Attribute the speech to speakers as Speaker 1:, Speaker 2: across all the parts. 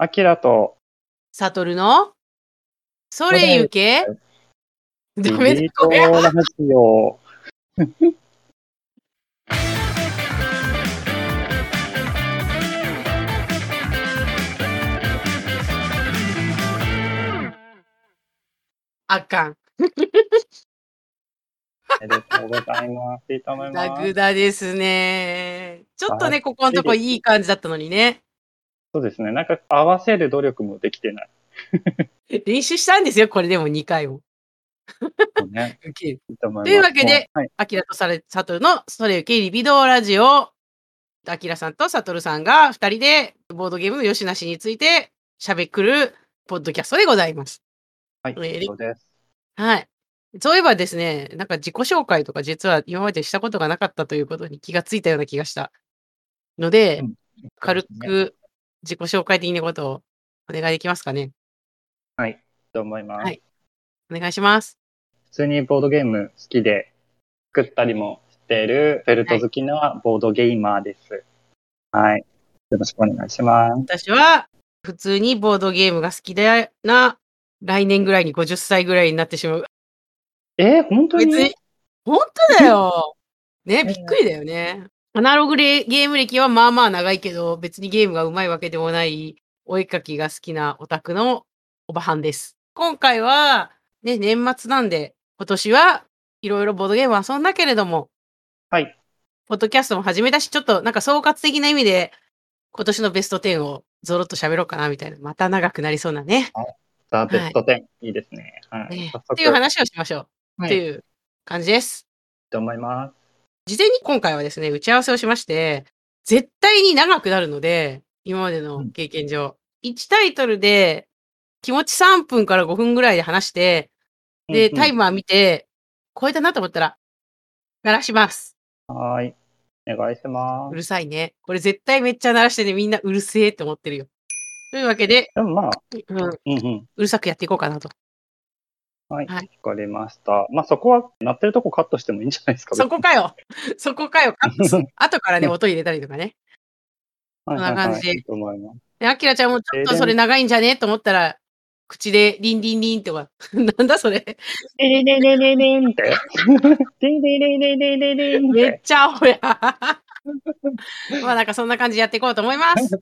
Speaker 1: アキラと
Speaker 2: サトルの？それゆけ？
Speaker 1: ビ
Speaker 2: ダメだこれ
Speaker 1: ラジオ。
Speaker 2: あかん。
Speaker 1: ありがとうございます。いいと思い
Speaker 2: ダ
Speaker 1: ます。
Speaker 2: グダですね。ちょっとね、
Speaker 1: はい
Speaker 2: ここのとこいい感じだったのにね。
Speaker 1: そうですね。なんか合わせる努力もできてない。
Speaker 2: 練習したんですよ、これでも2回も。
Speaker 1: ね。いいと。
Speaker 2: というわけで
Speaker 1: はい。
Speaker 2: アキラとサレサトルのそれゆけリビドーラジオ。アキラさんとサトルさんが2人でボードゲームのよしなしについて喋くるポッドキャストでございます。
Speaker 1: はい。
Speaker 2: えー
Speaker 1: そうです。
Speaker 2: はい。そういえばですね、なんか自己紹介とか実は今までしたことがなかったということに気がついたような気がしたので、
Speaker 1: うん
Speaker 2: 軽く自己紹介的なことをお願いできますかね？
Speaker 1: はい。と思います。
Speaker 2: はいお願いします。
Speaker 1: 普通にボードゲーム好きで作ったりもしているフェルト好きなボードゲーマーです。はい。よろしくお願いします。
Speaker 2: 私は普通にボードゲームが好きでな、来年ぐらいに50歳ぐらいになってしまう。
Speaker 1: えー、本当に、
Speaker 2: 本当だよ。ね、びっくりだよね。アナログレゲーム歴はまあまあ長いけど、別にゲームが上手いわけでもない、お絵かきが好きなオタクのおばはんです。今回は、ね、年末なんで、今年はいろいろボードゲーム遊んだけれども、
Speaker 1: はい。
Speaker 2: ポッドキャストも始めたし、ちょっとなんか総括的な意味で、今年のベスト10をゾロッと喋ろうかなみたいな、また長くなりそうなね。
Speaker 1: ザ・ベスト10、い、いですね。はい。
Speaker 2: ねっていう話をしましょう。
Speaker 1: はい。いい
Speaker 2: っていう感じです。
Speaker 1: と思います。
Speaker 2: 事前に今回はですね、打ち合わせをしまして、絶対に長くなるので、今までの経験上。1タイトルで気持ち3分から5分ぐらいで話して、で、
Speaker 1: うんうん
Speaker 2: タイマー見て、超えたなと思ったら、鳴らします。
Speaker 1: はーい。お願いしま
Speaker 2: う
Speaker 1: す。
Speaker 2: るさいね。これ絶対めっちゃ鳴らしてね、みんなうるせえって思ってるよ。というわけで、
Speaker 1: でもまあ、
Speaker 2: うん、う
Speaker 1: うんうん。
Speaker 2: るさくやっていこうかなと。
Speaker 1: はい。わ、
Speaker 2: はい
Speaker 1: かりました。まあそこは、鳴ってるとこカットしてもいいんじゃないですか。
Speaker 2: そこかよ そこかよ 後からね、音入れたりとかね。
Speaker 1: はい
Speaker 2: こんな感じで
Speaker 1: はいはいいい
Speaker 2: ちゃんもちょっとそれ長いんじゃね？と思ったら、口でリンリンリンってか、なんだそれ？
Speaker 1: リンリンリンリンリンって。リンリンリンリンリンリンリンっ。
Speaker 2: めってちゃアホや。まあなんかそんな感じでやっていこうと思います。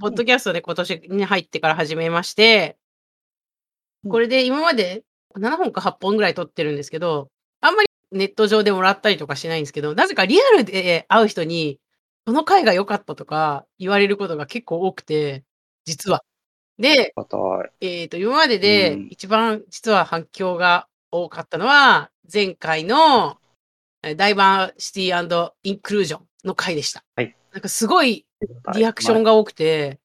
Speaker 2: ポッドキャストで今年に入ってから始めまして、これで今まで7本か8本ぐらい撮ってるんですけど、あんまりネット上でもらったりとかしないんですけど、なぜかリアルで会う人に、この回が良かったとか言われることが結構多くて、実は。で、
Speaker 1: 硬
Speaker 2: えっ、と、今までで
Speaker 1: うん
Speaker 2: 一番実は反響が多かったのは、前回のえーダイバーシティインクルージョンの回でした。
Speaker 1: はい
Speaker 2: なんかすごい
Speaker 1: い。
Speaker 2: リアクションが多くて、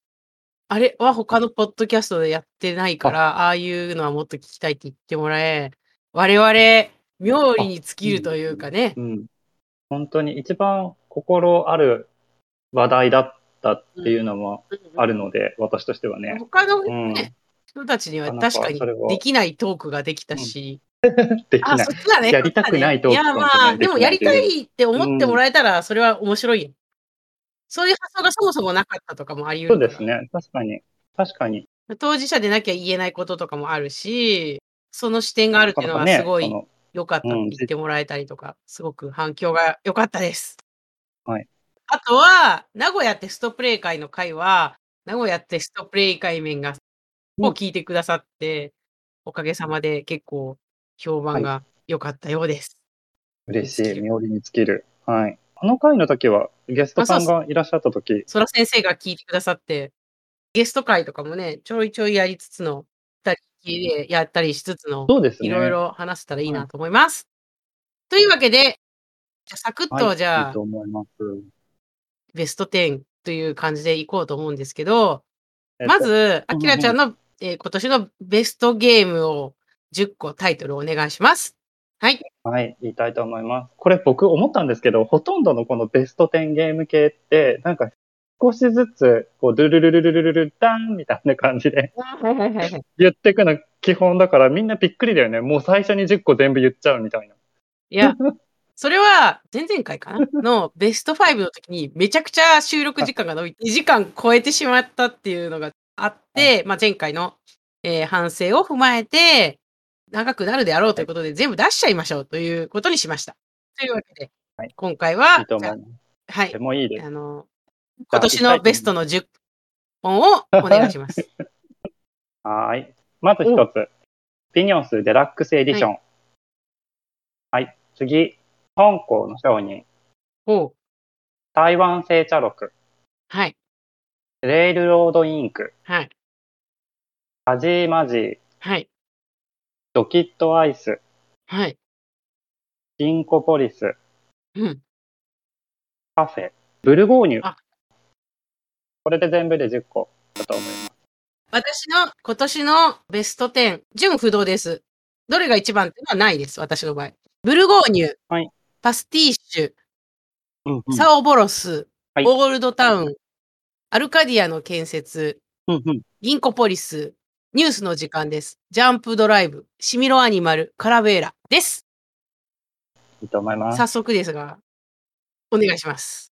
Speaker 2: あれは他のポッドキャストでやってないから、ああいうのはもっと聞きたいって言ってもらえ、我々、妙利に尽きるというかね。
Speaker 1: うん。本当に一番心ある話題だったっていうのもあるので、私としてはね。
Speaker 2: 他の、
Speaker 1: うん。
Speaker 2: ね人たちには確かにできないトークができたし、あ、
Speaker 1: できない
Speaker 2: そ。っちだね。
Speaker 1: やりたくないトーク
Speaker 2: いや、まあ、でもやりた
Speaker 1: い
Speaker 2: いって思ってもらえたら、それは面白いよ。そういう発想がそもそもなかったとかもあり得る
Speaker 1: そうですね。確かに。確かに。
Speaker 2: 当事者でなきゃ言えないこととかもあるし、その視点があるっていうのは
Speaker 1: ね
Speaker 2: すごい良かったって言ってもらえたりとか、すごく反響が良かったです。
Speaker 1: はい。
Speaker 2: あとは、名古屋テストプレイ会の会は、名古屋テストプレイ会面が、を聞いてくださって、おかげさまで結構評判が良かったようです。
Speaker 1: 嬉しい。妙利に尽きる。はい。あの回の時は、ゲストさんがいらっしゃった時、
Speaker 2: そら先生が聞いてくださって、ゲスト会とかもね、ちょいちょいやりつつの、二人でやったりしつつの、
Speaker 1: そうですね。
Speaker 2: いろいろ話せたらいいなと思います。というわけで、じゃあサクッ
Speaker 1: はい、
Speaker 2: とじゃあ、
Speaker 1: いいと思います。
Speaker 2: ベスト10という感じでいこうと思うんですけど、
Speaker 1: えっと
Speaker 2: ま、ず、あ
Speaker 1: うん
Speaker 2: きらちゃんの、えー今年のベストゲームを10個タイトルお願いします。はい。
Speaker 1: はい、言いたいと思います。これ僕思ったんですけど、ほとんどのこのベスト10ゲーム系って、なんか少しずつ、こう、ドゥルルルルルルルダンみたいな感じで。言っていくの基本だからみんなびっくりだよね。もう最初に10個全部言っちゃうみたいな。
Speaker 2: いや、それは前々回かなのベスト5の時にめちゃくちゃ収録時間が伸びて2時間超えてしまったっていうのがあって、まあ、前回の、えー反省を踏まえて長くなるであろうということで全部出しちゃいましょうということにしました。というわけで、
Speaker 1: はい
Speaker 2: 今回は、
Speaker 1: いい
Speaker 2: はい
Speaker 1: で、もいいです。
Speaker 2: あの、今年のベストの10本をお願いします。
Speaker 1: はーい。まず一つ。ビニョンスデラックスエディション。はい。次。香港の商人。
Speaker 2: おう
Speaker 1: 台湾製茶録。
Speaker 2: はい、
Speaker 1: レールロードインク。
Speaker 2: はい、
Speaker 1: カジーマジー。
Speaker 2: はい、
Speaker 1: ドキットアイス。
Speaker 2: はい。
Speaker 1: ギンコポリス。
Speaker 2: うん。
Speaker 1: カフェ。ブルゴーニュ
Speaker 2: あ。
Speaker 1: これで全部で10個だと思います。
Speaker 2: 私の今年のベスト10、順不同です。どれが一番っていうのはないです、私の場合。ブルゴーニュ、
Speaker 1: はい
Speaker 2: パスティッシュ、
Speaker 1: うんうん
Speaker 2: サオボロス、
Speaker 1: はい
Speaker 2: オールドタウン、アルカディアの建設、
Speaker 1: うんうん
Speaker 2: 銀行ポリス、ニュースの時間です。ジャンプドライブ、シミロアニマル、カラベーラです。
Speaker 1: いいと思います。
Speaker 2: 早速ですが、お願いします。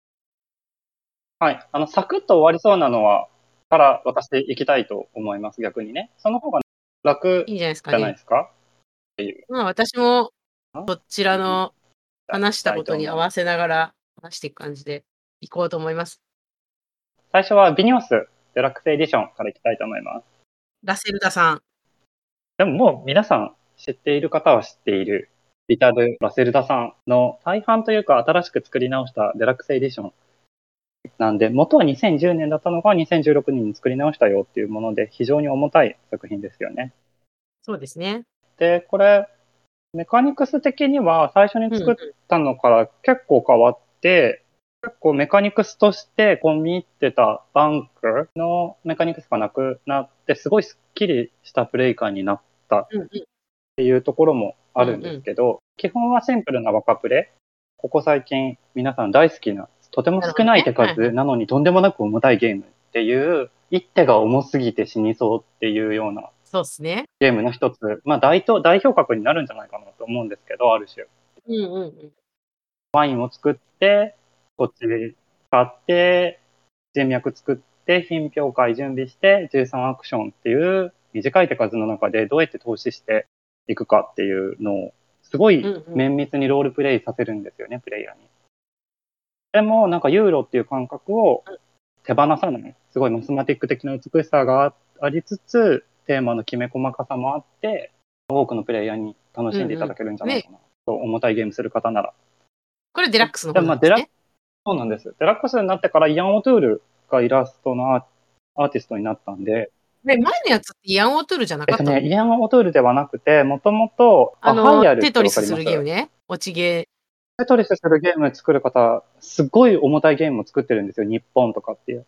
Speaker 1: はい。あの、サクッと終わりそうなのは、から私行きたいと思います、逆にね。その方が楽
Speaker 2: いいんじゃないですか
Speaker 1: じゃない
Speaker 2: ね。
Speaker 1: ですか？
Speaker 2: まあ私も
Speaker 1: あ
Speaker 2: そちらの話したことに合わせながら話していく感じでいこうと思います。
Speaker 1: 最初はビニョスデラックスエディションからいきたいと思います。
Speaker 2: ラセルダさん。
Speaker 1: でももう皆さん知っている方は知っているリタル・ラセルダさんの再販というか新しく作り直したデラックスエディションなんで、元は2010年だったのが2016年に作り直したよっていうもので非常に重たい作品ですよね。
Speaker 2: そうですね。
Speaker 1: で、これ、メカニクス的には最初に作ったのから結構変わって、結構メカニクスとして込み入ってたバンクのメカニクスがなくなって、すごいスッキリしたプレイ感になったっ
Speaker 2: うんうん
Speaker 1: ていうところもあるんですけど、基本はシンプルな若プレ。ここ最近皆さん大好きな、とても少ない手数なのにとんでもなく重たいゲームっていう、一手が重すぎて死にそうっていうような
Speaker 2: そうですね。
Speaker 1: ゲームの一つ、まあ代表、代表格になるんじゃないかなと思うんですけど、ある種。
Speaker 2: うんうんうん。
Speaker 1: ワインを作って、こっちで使って、人脈作って、品評会準備して、13アクションっていう短い手数の中でどうやって投資していくかっていうのを、すごい
Speaker 2: うんうん
Speaker 1: 綿密にロールプレイさせるんですよね、プレイヤーに。でも、なんかユーロっていう感覚を手放さない。すごいマスマティック的な美しさがありつつ、テーマのきめ細かさもあって、多くのプレイヤーに楽しんでいただけるんじゃないかな。と重たいゲームする方なら。
Speaker 2: これデラックスの方なんです
Speaker 1: まあデ
Speaker 2: ね。
Speaker 1: そうなんです。デラックスになってからイアン・オトゥールがイラストのアーティストになったんで、
Speaker 2: で、前のやつってイアン・オトゥールじゃなかったの、
Speaker 1: えっとね、イアン・オトゥールではなくて、もともと、
Speaker 2: あの、テトリスするゲームね。落ちゲ
Speaker 1: テトリスするゲーム作る方、すっごい重たいゲームを作ってるんですよ。日本とかっていう。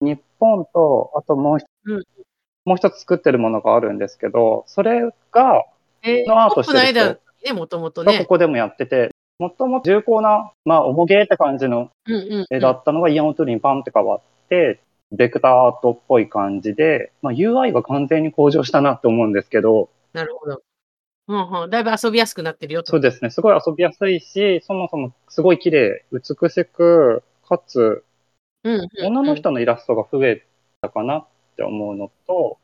Speaker 1: 日本と、あともう一つ、
Speaker 2: うん
Speaker 1: もう一つ作ってるものがあるんですけど、それが、
Speaker 2: ー。えー、
Speaker 1: のアートしてる人
Speaker 2: の間ね、もともとね。
Speaker 1: がここでもやってて、もともと重厚な、まあ、重ゲーって感じの絵だったのがイアン・オトゥールにパンって変わって、ベクターアートっぽい感じで、まあ、UI が完全に向上したなって思うんですけど、
Speaker 2: なるほど。うんうん。だいぶ遊びやすくなってるよと。
Speaker 1: そうですね、すごい遊びやすいし、そもそもすごい綺麗、美しく、かつ、
Speaker 2: うんうんうん
Speaker 1: 女の人のイラストが増えたかなって思うのと、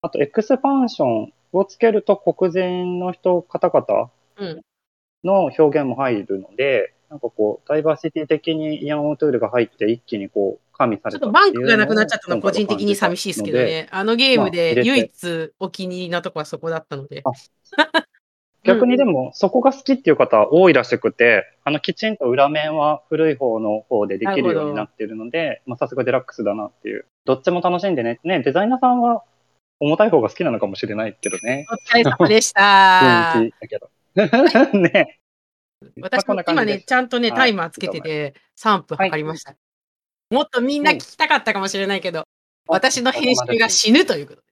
Speaker 1: あとエクスパンションをつけると黒人の人、方々
Speaker 2: うん
Speaker 1: の表現も入るので、なんかこう、ダイバーシティ的にイアン・オトゥールが入って一気にこう、加味さ
Speaker 2: ちょ
Speaker 1: れた
Speaker 2: っとバンクがなくなっちゃったのは個人的に寂しいですけど。ね。あのゲームで唯一お気に入りなとこはそこだったので。
Speaker 1: あ逆にでも、そこが好きっていう方多いらしくて、あの、きちんと裏面は古い方の方でできるようになってるので、まあ、さすがデラックスだなっていう。どっちも楽しんでね。ね、デザイナーさんは重たい方が好きなのかもしれないけどね。
Speaker 2: お疲れ様でした。
Speaker 1: だけど。ね。
Speaker 2: 私も今ね、ちゃんとね、
Speaker 1: はい
Speaker 2: タイマーつけてて、3分測りました。もっとみんな聞きたかったかもしれないけど、私の編集が死ぬということで。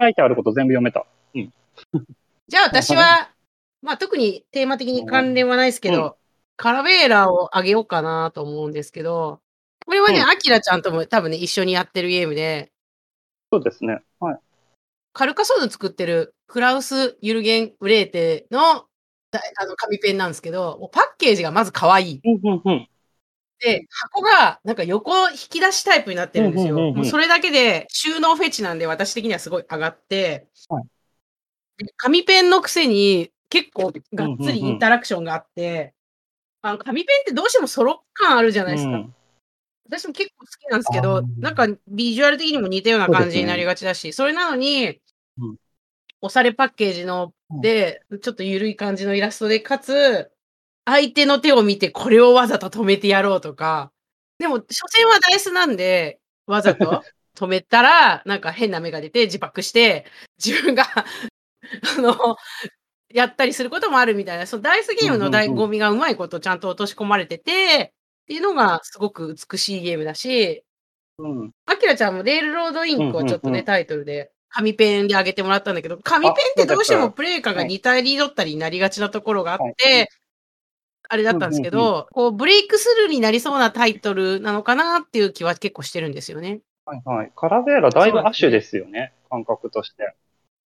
Speaker 1: 書いてあること全部読めた。
Speaker 2: じゃあ私は、まあ特にテーマ的に関連はないですけど、
Speaker 1: うん
Speaker 2: カラベーラをあげようかなと思うんですけど、これはね、
Speaker 1: うん
Speaker 2: アキラちゃんとも多分ね、一緒にやってるゲームで、
Speaker 1: そうですね。はい。
Speaker 2: カルカソンヌ作ってるクラウス・ユルゲン・ウレーテのだ あの、紙ペンなんですけど、もうパッケージがまず可愛い。
Speaker 1: うんうんうん。
Speaker 2: で、箱がなんか横引き出しタイプになってるんですよ。もうそれだけで収納フェチなんで、私的にはすごい上がって、
Speaker 1: はい
Speaker 2: で紙ペンのくせに結構がっつりインタラクションがあって、あの紙ペンってどうしてもソロ感あるじゃないですか。
Speaker 1: うん
Speaker 2: 私も結構好きなんですけ
Speaker 1: あ
Speaker 2: ど
Speaker 1: ー、
Speaker 2: なんかビジュアル的にも似たような感じになりがちだし、それなのに、
Speaker 1: うん
Speaker 2: おしゃれパッケージので、ちょっと緩い感じのイラストで、かつ、相手の手を見てこれをわざと止めてやろうとか、でも、所詮はダイスなんで、わざと 止めたら、なんか変な目が出て自爆して、自分が、あの、やったりすることもあるみたいな、そのダイスゲームの醍醐味がうまいことちゃんと落とし込まれてて、っていうのがすごく美しいゲームだし、
Speaker 1: うん。
Speaker 2: アキラちゃんもレールロードインクをちょっとね、タイトルで、紙ペンで上げてもらったんだけど、紙ペンってどうしてもプレイ感が似たり寄ったりになりがちなところがあって、
Speaker 1: はい
Speaker 2: あれだったんですけど、こう、ブレイクスルーになりそうなタイトルなのかなっていう気は結構してるんですよね。
Speaker 1: はいはい。カラベーラだいぶアッシュですよね、感覚として。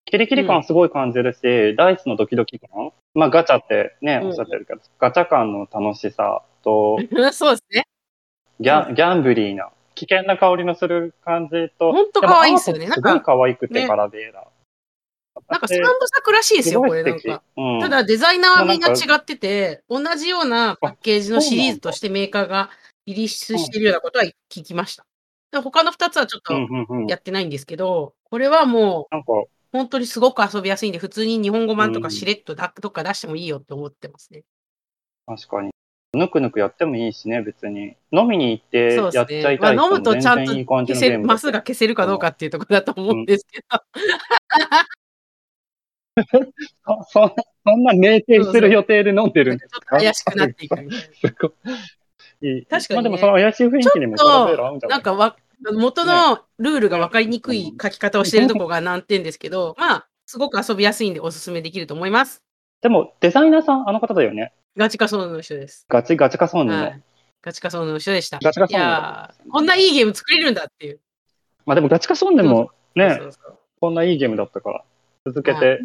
Speaker 1: キリキリ感すごい感じるし、ダイスのドキドキ感まあガチャってね、
Speaker 2: うん
Speaker 1: おっしゃってるけど、ガチャ感の楽しさと、
Speaker 2: そうですね。
Speaker 1: ギャンギャンブリーな、危険な香りのする感じと、
Speaker 2: ほんと可愛いんですよね
Speaker 1: でもアートもすごい可愛くて、ラベーラ。
Speaker 2: なんか三部作らしいですよ、これなんか。
Speaker 1: うん、
Speaker 2: ただデザイナーはみんな違ってて、同じようなパッケージのシリーズとしてメーカーがリリースしてるようなことは聞きました。で他の2つはちょっ
Speaker 1: うん
Speaker 2: とやってないんですけど、これはもう
Speaker 1: なんか、
Speaker 2: 本当にすごく遊びやすいんで、普通に日本語版と
Speaker 1: うん
Speaker 2: かしれっとだどっか出してもいいよって思ってますね。
Speaker 1: 確かに。ぬくぬくやってもいいしね、別に。飲みに行って
Speaker 2: そう
Speaker 1: やっちゃい
Speaker 2: ですね。まあ、飲むとちゃんと消せる、マスが消せるかどうかっていうところだと思うんですけど。
Speaker 1: そそんそんな酩酊する予定で飲んでるんです
Speaker 2: ちょっと怪しくなっていくみたい
Speaker 1: い。いい
Speaker 2: 確かにね
Speaker 1: まあでもその怪しい雰囲気にもな
Speaker 2: んかわ、元のルールが分かりにくい書き方をしてるところが難点ですけど、まあ、すごく遊びやすいんでおすすめできると思います。
Speaker 1: でも、デザイナーさん、あの方だよね。
Speaker 2: ガチカソーヌの人です。
Speaker 1: ガチガチカソンヌの。
Speaker 2: はい。ガチカソーヌの人でした。い
Speaker 1: ガチカソンヌ
Speaker 2: やーこんないいゲーム作れるんだっていう。
Speaker 1: まあでもガチカソンヌもね
Speaker 2: そ、うそう
Speaker 1: こんないいゲームだったから、続けて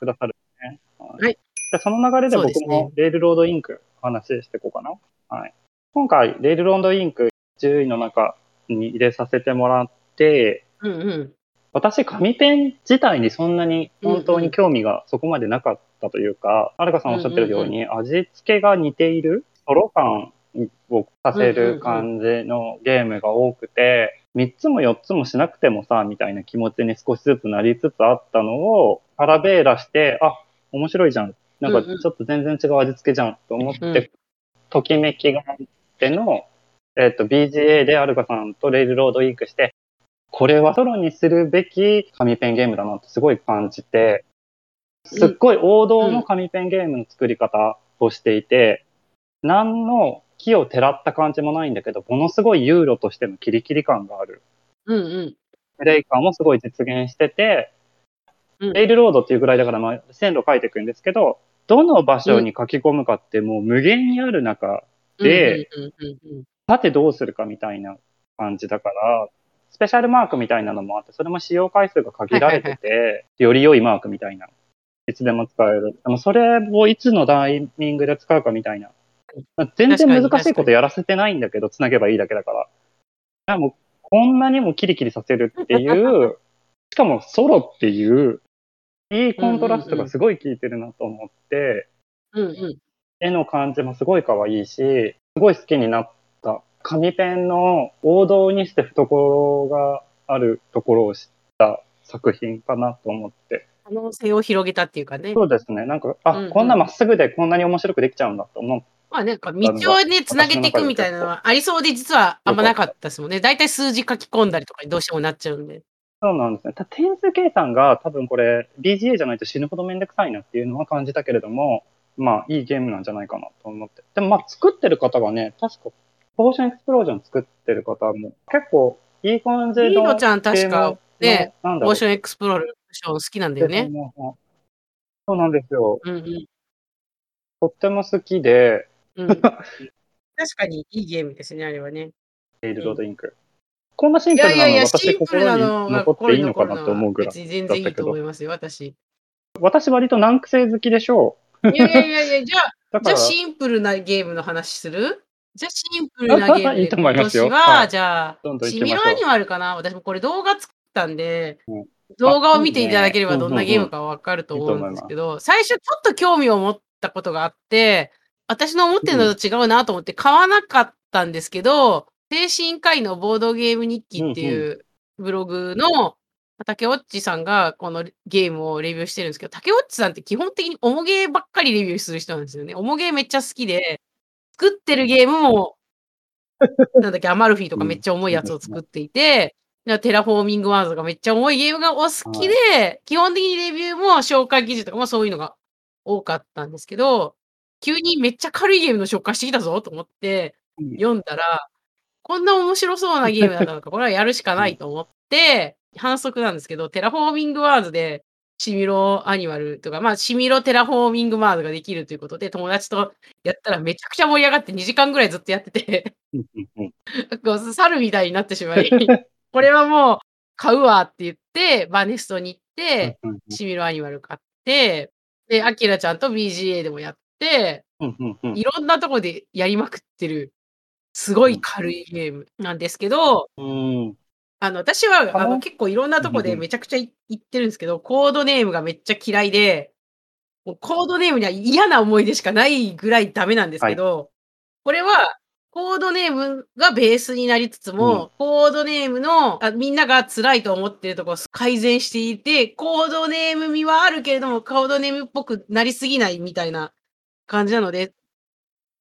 Speaker 1: くださるね。
Speaker 2: はい
Speaker 1: じゃあその流れで僕もレールロードインクお話ししていこうかな。はい。今回、レールロードインク10位の中に入れさせてもらって、
Speaker 2: うんうん。
Speaker 1: 私、紙ペン自体にそんなに本当に興味がそこまでなかったというか、はるかさんおっしゃってるように、味付けが似ている、ソロ感をさせる感じのゲームが多くて、3つも4つもしなくてもさ、みたいな気持ちに少しずつなりつつあったのを、パラベーラして、あ、面白いじゃん。なんかちょっと全然違う味付けじゃんと思って、
Speaker 2: うん
Speaker 1: ときめきがあっての、えっ、と、BGA でアルカさんとレイルロードインクして、これはソロにするべき紙ペンゲームだなってすごい感じて、すっごい王道の紙ペンゲームの作り方をしていて、何の木をてらった感じもないんだけど、ものすごいユーロとしてのキリキリ感がある。
Speaker 2: うんうん。
Speaker 1: プレイ感もすごい実現してて、
Speaker 2: うん
Speaker 1: レイルロードっていうぐらいだから、まあ、線路書いていくんですけど、どの場所に書き込むかってもう無限にある中、でさてどうするかみたいな感じだから、スペシャルマークみたいなのもあって、それも使用回数が限られてて、より良いマークみたいな。いつでも使える。でもそれをいつのタイミングで使うかみたいな。全然難しいことやらせてないんだけど、つなげばいいだけだから。でもこんなにもキリキリさせるっていう、しかもソロっていう、いいコントラストがすごい効いてるなと思って、
Speaker 2: うんうん。
Speaker 1: 絵の感じもすごい可愛いし、すごい好きになった。紙ペンの王道にして懐があるところを知った作品かなと思って。
Speaker 2: 可能性を広げたっていうかね。
Speaker 1: そうですね。なんか、あ、
Speaker 2: うんうん
Speaker 1: こんなまっすぐでこんなに面白くできちゃうんだと思う。
Speaker 2: まあなんか道をね、つなげていくみたいなのはありそうで、実はあんまなかったですもんね。大体数字書き込んだりとかにどうしてもなっちゃうんで。
Speaker 1: そうなんですね。た点数計算が多分これ BGA じゃないと死ぬほどめんどくさいなっていうのは感じたけれども、まあいいゲームなんじゃないかなと思って。でもまあ作ってる方がね、確かポーションエクスプロージョン作ってる方も結構いい感じの
Speaker 2: リーノちゃん確かね、
Speaker 1: ゲー
Speaker 2: ションエクスプローション好きなんだよね。
Speaker 1: そうなんですよ。
Speaker 2: うんうん。
Speaker 1: とっても好きで、
Speaker 2: うん、確かにいいゲームですね、あれはね。
Speaker 1: レイルロードインク。こんなシン
Speaker 2: い
Speaker 1: プルなの
Speaker 2: やいやいや、
Speaker 1: 私心に残っていいのかなと思うぐらい
Speaker 2: 全然いいと思いますよ、私。
Speaker 1: 私割と難癖好きでしょう。
Speaker 2: いやいやいやいや、じゃあ、じゃあシンプルなゲームの話する？じゃあシンプルなゲームで。
Speaker 1: いいと思いますよ。
Speaker 2: 今年は、
Speaker 1: はい。
Speaker 2: じゃあ、シミロアニマルかな？私もこれ動画作ったんで、
Speaker 1: うん。
Speaker 2: 動画を見ていただければどんなゲームかわかると思
Speaker 1: うん
Speaker 2: ですけど、最初ちょっと興味を持ったことがあって、私の思ってるのと違うなと思って買わなかったんですけど、精神科医のボードゲーム日記っていうブログの竹尾っちさんがこのゲームをレビューしてるんですけど、竹尾っちさんって基本的に重ゲーばっかりレビューする人なんですよね。重ゲーめっちゃ好きで、作ってるゲームも、なんだっけ、アマルフィとかめっちゃ重いやつを作っていて、テラフォーミングマーズとかめっちゃ重いゲームがお好きで、基本的にレビューも紹介記事とかもそういうのが多かったんですけど、急にめっちゃ軽いゲームの紹介してきたぞと思って
Speaker 1: うん。
Speaker 2: 読んだら、こんな面白そうなゲームだったのか、これはやるしかないと思って、反則なんですけど、テラフォーミングマーズでシミロアニマルとか、まあ、シミロテラフォーミングマーズができるということで、友達とやったらめちゃくちゃ盛り上がって2時間ぐらいずっとやってて、猿みたいになってしまい、これはもう買うわって言って、バネストに行って、シミロアニマル買って、で、アキラちゃんと BGA でもやって、いろんなとこでやりまくってる、すごい軽いゲームなんですけど、
Speaker 1: うん
Speaker 2: あの、私は、
Speaker 1: あ
Speaker 2: あ。の、結構いろんなとこ
Speaker 1: うんうん
Speaker 2: でめちゃくちゃい言ってるんですけど、コードネームがめっちゃ嫌いで、もうコードネームには嫌な思い出しかないぐらいダメなんですけど、これは、コードネームがベースになりつつも、コードネームのあみんなが辛いと思ってるところを改善していて、コードネーム味はあるけれども、コードネームっぽくなりすぎないみたいな感じなので、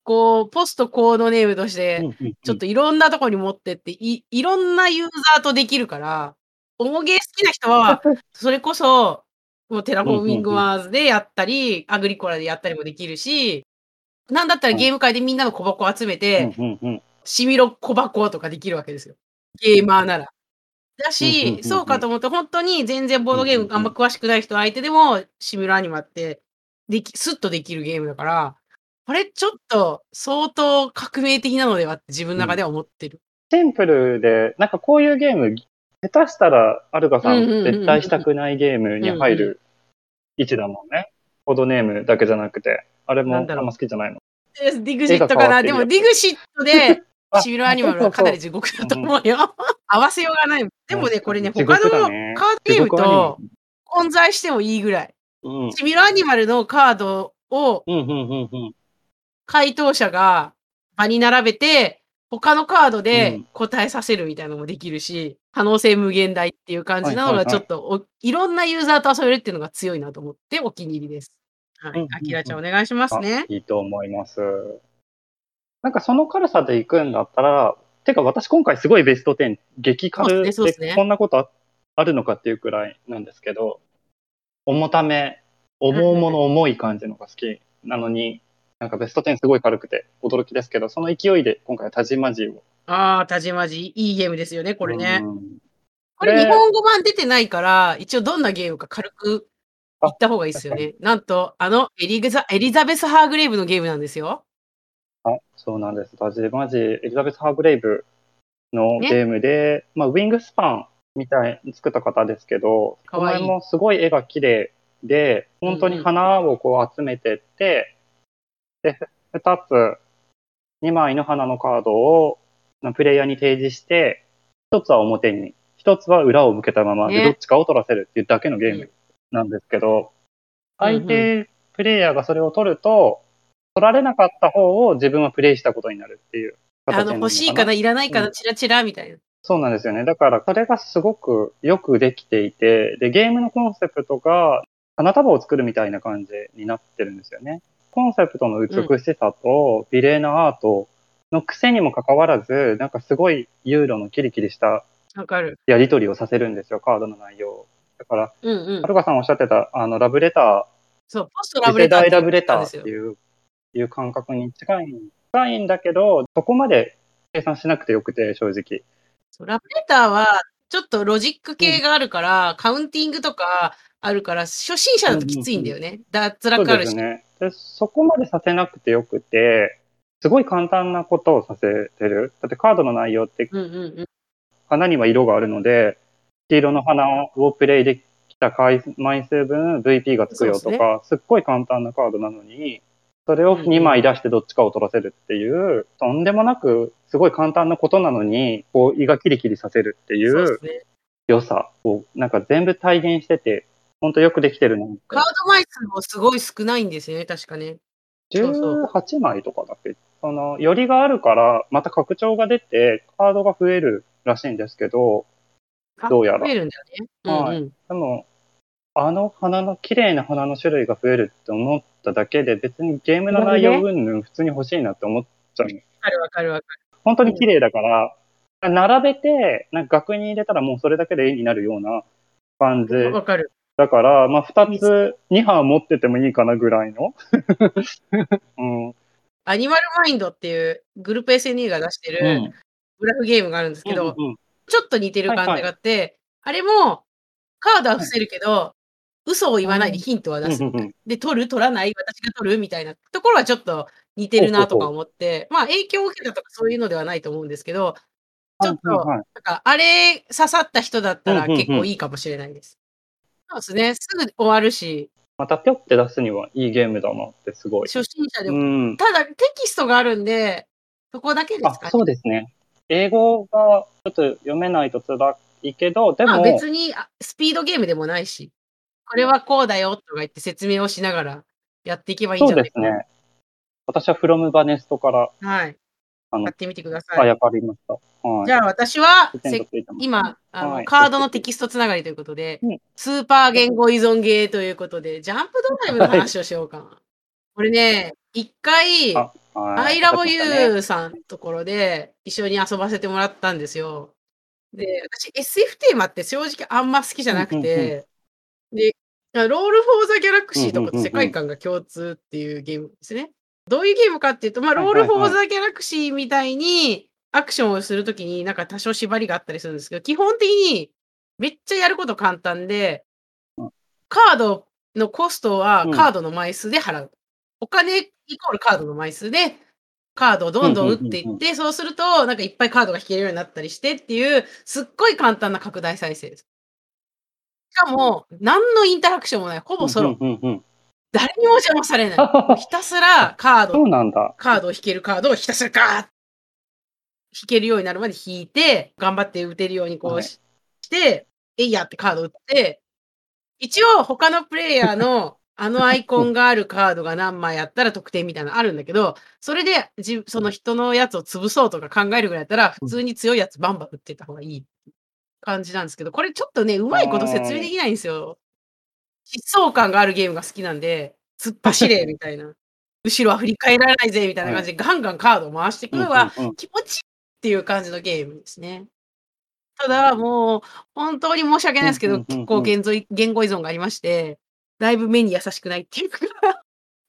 Speaker 2: こう、ポストコードネームとして、ちょっといろんなとこに持ってって、いいろんなユーザーとできるから、重ゲー好きな人は、それこそ、もうテラフォーミングマーズでやったり、アグリコラでやったりもできるし、なんだったらゲーム会でみんなの小箱集めて、
Speaker 1: うんうんうん。
Speaker 2: しみろ小箱とかできるわけですよ。ゲーマーなら。だし
Speaker 1: う、ん
Speaker 2: そうかと思って、本当に全然ボードゲームあんま詳しくない人相手でも、シミロアニマって、でき、スッとできるゲームだから、これちょっと相当革命的なのではって自分の中では思ってる。
Speaker 1: シンプルで、なんかこういうゲーム、下手したら、アルガさん絶対したくないゲームに入る位置だもんね。コードネームだけじゃなくて、あれもあんま好きじゃないの。
Speaker 2: ディグジットかな。でもディグシットで、
Speaker 1: あ
Speaker 2: シミロアニマルはかなり地獄だと思うよ。合わせようがない。でもね、これね、
Speaker 1: 地
Speaker 2: 他のカードゲームと混在してもいいぐらい。
Speaker 1: うん。
Speaker 2: シミロアニマルのカードを。回答者が場に並べて、他のカード
Speaker 1: う
Speaker 2: で
Speaker 1: ん
Speaker 2: 答えさせるみたいなのもできるし、可能性無限大っていう感じなのが、ちょっとおいろんなユーザーと遊べるっていうのが強いなと思ってお気に入りです。はい。あきらちゃんお願いしますね。
Speaker 1: いいと思います。なんかその軽さで行くんだったら、てか私今回すごいベスト10、激軽
Speaker 2: で
Speaker 1: こんなことああるのかっていうくらいなんですけど、重ため、重々の重い感じのが好きなのに、なんかベスト10すごい軽くて驚きですけど、その勢いで今回はタジマジを。
Speaker 2: ああ、タジマジ、いいゲームですよね、これね。
Speaker 1: うん
Speaker 2: これ
Speaker 1: ね
Speaker 2: 日本語版出てないから、一応どんなゲームか軽く言った方がいいですよね。なんと、あのエリグザ、エリザベス・ハーグレイブのゲームなんですよ。
Speaker 1: あ、そうなんです。タジマジ、エリザベス・ハーグレイブの
Speaker 2: ね
Speaker 1: ゲームで、まあ、ウィングスパンみたいに作った方ですけど、この絵もすごい絵が綺麗で、本当に花をこう集めてって、で、二つ、二枚の花のカードをプレイヤーに提示して、一つは表に、一つは裏を向けたまま、で、
Speaker 2: ね
Speaker 1: どっちかを取らせるっていうだけのゲームなんですけど、
Speaker 2: うん
Speaker 1: 相手プレイヤーがそれを取ると、取られなかった方を自分はプレイしたことになるっていう形
Speaker 2: あの、欲しいかな、いらないかな、
Speaker 1: うん
Speaker 2: チラチラみたいな。
Speaker 1: そうなんですよね。だから、それがすごくよくできていて、で、ゲームのコンセプトが花束を作るみたいな感じになってるんですよね。コンセプトの美しさと美麗なアートの癖にもかかわらず、なんかすごいユーロのキリキリした
Speaker 2: わかる。
Speaker 1: やり取りをさせるんですよ、カードの内容を。だから、
Speaker 2: うんうん
Speaker 1: は。るかさんおっしゃってた、あの、ラブレタ
Speaker 2: そう、ポストラブレター
Speaker 1: 代ラブレター
Speaker 2: なんですよ
Speaker 1: っていう、いう感覚に近い、近いんだけど、そこまで計算しなくてよくて、正直。
Speaker 2: ラブレターは、ちょっとロジック系があるから、カウンティングとかあるから、初心者だときついんだよね。脱
Speaker 1: そう
Speaker 2: 落あるし。
Speaker 1: ね。で、そこまでさせなくてよくて、すごい簡単なことをさせてる。だってカードの内容って。花には色があるので、黄色の花をプレイできた回枚数分 VP がつくよとか、すっごい簡単なカードなのに、それを2枚出してどっちかを取らせるっていう、とんでもなく、すごい簡単なことなのに、こう、胃がキリキリさせるっていう。良さを、なんか全部体現してて、ほんとよくできてるな。
Speaker 2: カード枚数もすごい少ないんですよね、確かね。そうそう
Speaker 1: 18枚とかだっけ？その、よりがあるから、また拡張が出て、カードが増えるらしいんですけど、
Speaker 2: あ
Speaker 1: どうやら
Speaker 2: 増えるんだよね。
Speaker 1: はい
Speaker 2: うんうん。
Speaker 1: でも、あの花の、綺麗な花の種類が増えるって思っただけで、別にゲームの内容云々普通に欲しいなって思っちゃう。
Speaker 2: わかるわかるわかる。
Speaker 1: 本当に綺麗だから、並べて、なんか額に入れたらもうそれだけで絵になるような感じ。
Speaker 2: わかる。
Speaker 1: だから、まあ、二つ、二班持っててもいいかなぐらいの。うん。
Speaker 2: アニマルマインドっていうグループ SNE が出してる
Speaker 1: うん。
Speaker 2: グラフゲームがあるんですけど、
Speaker 1: うんうん
Speaker 2: ちょっと似てる感じがあって、あれもカードは伏せるけど、嘘を言わないでヒントは出す。
Speaker 1: うんうんうん。
Speaker 2: で、取る？取らない？私が取る？みたいなところはちょっと似てるなとか思って、まあ影響を受けたとかそういうのではないと思うんですけど、ちょっと、
Speaker 1: はいはい
Speaker 2: なんかあれ刺さった人だったら
Speaker 1: うんうんうん。
Speaker 2: 結構いいかもしれないです。そうですね。すぐ終わるし、
Speaker 1: またぴょって出すにはいいゲームだなってすごい。
Speaker 2: 初心者で
Speaker 1: う
Speaker 2: も。
Speaker 1: ん。
Speaker 2: ただテキストがあるんで、そこだけです
Speaker 1: あ
Speaker 2: か、ね。
Speaker 1: そうですね。英語がちょっと読めないと辛いけど、で
Speaker 2: まあ
Speaker 1: も、
Speaker 2: 別にあスピードゲームでもないし、これはこうだよとか言って説明をしながらやっていけばいいん
Speaker 1: そ
Speaker 2: じゃないかな。
Speaker 1: うですね。私はフロムバネストから、
Speaker 2: はい。
Speaker 1: あの
Speaker 2: やってみてくださ
Speaker 1: あ、
Speaker 2: い。
Speaker 1: りました。はい。
Speaker 2: じゃあ私は
Speaker 1: 1点
Speaker 2: せ
Speaker 1: とついてます
Speaker 2: 今あの、
Speaker 1: はい
Speaker 2: カードのテキストつながりということで、
Speaker 1: うん
Speaker 2: スーパー言語依存ゲーということで、ジャンプドライブの話をしようかな。これね、一回、
Speaker 1: あはい
Speaker 2: I love
Speaker 1: わかりましたね
Speaker 2: you さんのところで一緒に遊ばせてもらったんですよ。で、私 SF テーマって正直あんま好きじゃなくて、で、ロール・フォー・ザ・ギャラクシーとかと世界観が共通っていうゲームですね。どういうゲームかっていうと、まあ、ロール・フォー・ザ・ギャラクシーみたいにアクションをするときになんか多少縛りがあったりするんですけど、基本的にめっちゃやること簡単で
Speaker 1: うん、
Speaker 2: カードのコストは
Speaker 1: うん
Speaker 2: カードの枚数で払う。お金イコールカードの枚数で、カードをどんどん打っていって、そうすると、なんかいっぱいカードが引けるようになったりしてっていう、すっごい簡単な拡大再生産です。しかも、何のインタラクションもない。ほぼソロ。
Speaker 1: うんうんうん。
Speaker 2: 誰にも邪魔されない。ひたすらカー
Speaker 1: そ
Speaker 2: ド、
Speaker 1: うなんだ。
Speaker 2: カードを引けるカードをひたすらガーッ引けるようになるまで引いて、頑張って打てるようにこ
Speaker 1: はい
Speaker 2: うしして、えいやってカード打って、一応他のプレイヤーの あのアイコンがあるカードが何枚あったら得点みたいなのあるんだけど、それでじその人のやつを潰そうとか考えるぐらいだったら、普通に強いやつバンバン打ってった方がいい感じなんですけど、これちょっとね、うまいこと説明できないんですよ。疾走感があるゲームが好きなんで、突っ走れみたいな。後ろは振り返らないぜみたいな感じでガンガンカードを回していくのが気持ちいいっていう感じのゲームですね。ただ、もう、本当に申し訳ないですけど、結構言語言語依存がありまして、だいぶ目に優しくないっていうか。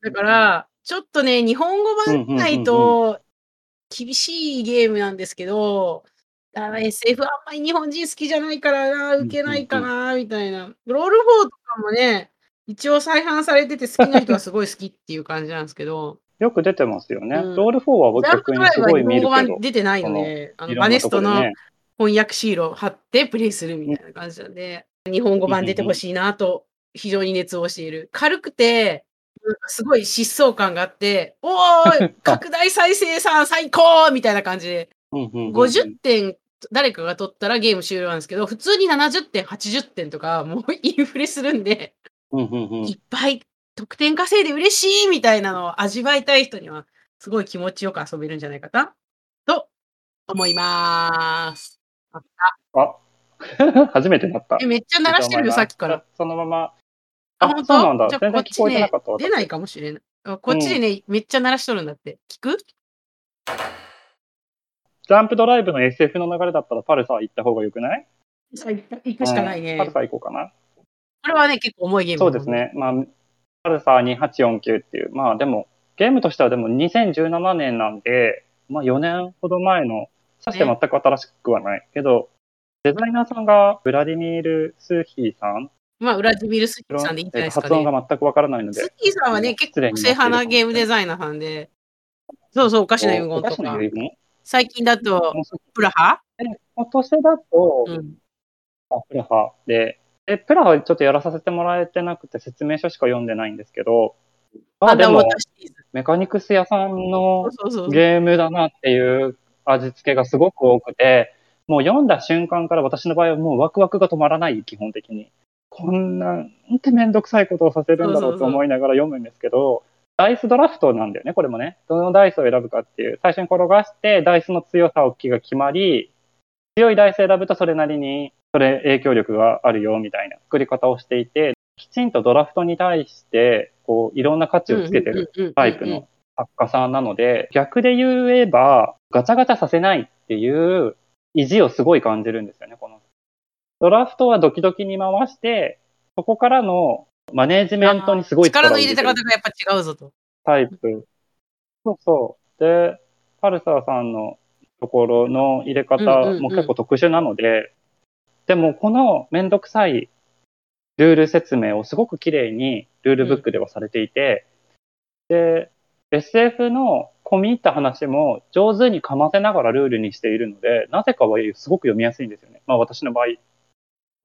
Speaker 2: だから、ちょっとね、日本語版ないと厳しいゲームなんですけど、あ SF あんまり日本人好きじゃないからな、受けないかな、みたいな。ロール4とかもね、一応再販されてて好きな人はすごい好きっていう感じなんですけど、
Speaker 1: よく出てますよね。
Speaker 2: うん
Speaker 1: ロール4は僕逆にすごい見
Speaker 2: 日本語
Speaker 1: るけど。
Speaker 2: 版出てないので、あのバネストの。翻訳シールを貼ってプレイするみたいな感じなんで、日本語版出てほしいなと非常に熱をしている。軽くて、すごい疾走感があって、おーい 拡大再生産最高みたいな感じで、
Speaker 1: うんうんうんうん
Speaker 2: 50点誰かが取ったらゲーム終了なんですけど、普通に70点、80点とか、もう インフレするんで、
Speaker 1: うんうんうん
Speaker 2: いっぱい得点稼いで嬉しいみたいなのを味わいたい人には、すごい気持ちよく遊べるんじゃないかなと思います。
Speaker 1: あ 初めてなった。
Speaker 2: え、めっちゃ鳴らしてるよ、さっきから。。
Speaker 1: そのまま。
Speaker 2: あ、
Speaker 1: あ、
Speaker 2: 本
Speaker 1: そうなんだ。
Speaker 2: じゃあ
Speaker 1: こった。
Speaker 2: 出ないかもしれない。あこっちでね、めっちゃ鳴らしとるんだって。聞く？
Speaker 1: ジャンプドライブの SF の流れだったらパルサー行った方がよくない？
Speaker 2: さ行行くしかないね。
Speaker 1: うんパルサー行こうかな。
Speaker 2: これはね、結構重いゲーム。
Speaker 1: そうです。ね。まあ、パルサー2849っていう、まあでも、ゲームとしてはでも2017年なんで、まあ4年ほど前の、さして全く新しくはない。けど、デザイナーさんがブラディミール・スーヒーさん、
Speaker 2: まあ、ウラジミル・スキーさんでいいんじゃないですか
Speaker 1: 発音
Speaker 2: ね。
Speaker 1: が全くわからないので
Speaker 2: ス、キーさんはね、結構個性派なゲームデザイナーさんで、そうそう、おかしな遺言と
Speaker 1: おかしな
Speaker 2: か。
Speaker 1: 遺言？
Speaker 2: 最近だと、プラハ？
Speaker 1: 今年だと、
Speaker 2: うん。
Speaker 1: アフラハで、え、プラはちょっとやらさせてもらえてなくて説明書しか読んでないんですけど、あ、でも、メカニクス屋さんのゲームだなっていう味付けがすごく多くて、もう読んだ瞬間から私の場合はもうワクワクが止まらない、基本的に。こんな、なんてめんどくさいことをさせるんだろうと思いながら読むんですけど、ダイスドラフトなんだよね、これもね。どのダイスを選ぶかっていう。最初に転がして、ダイスの強さ、大きが決まり、強いダイス選ぶとそれなりにそれ影響力があるよみたいな作り方をしていて、きちんとドラフトに対して、こう、いろんな価値をつけてるタイプの作家さんなので、逆で言えば、ガチャガチャさせないっていう意地をすごい感じるんですよね、この。ドラフトはドキドキに回して、そこからのマネージメントにすごい
Speaker 2: 力の入れた方がやっぱ違うぞと。
Speaker 1: タイプ。そうそう。で、パルサーさんのところの入れ方も結構特殊なので、でもこのめんどくさいルール説明をすごく綺麗にルールブックではされていて、で、SF の込み入った話も上手にかませながらルールにしているので、なぜかはすごく読みやすいんですよね。まあ私の場合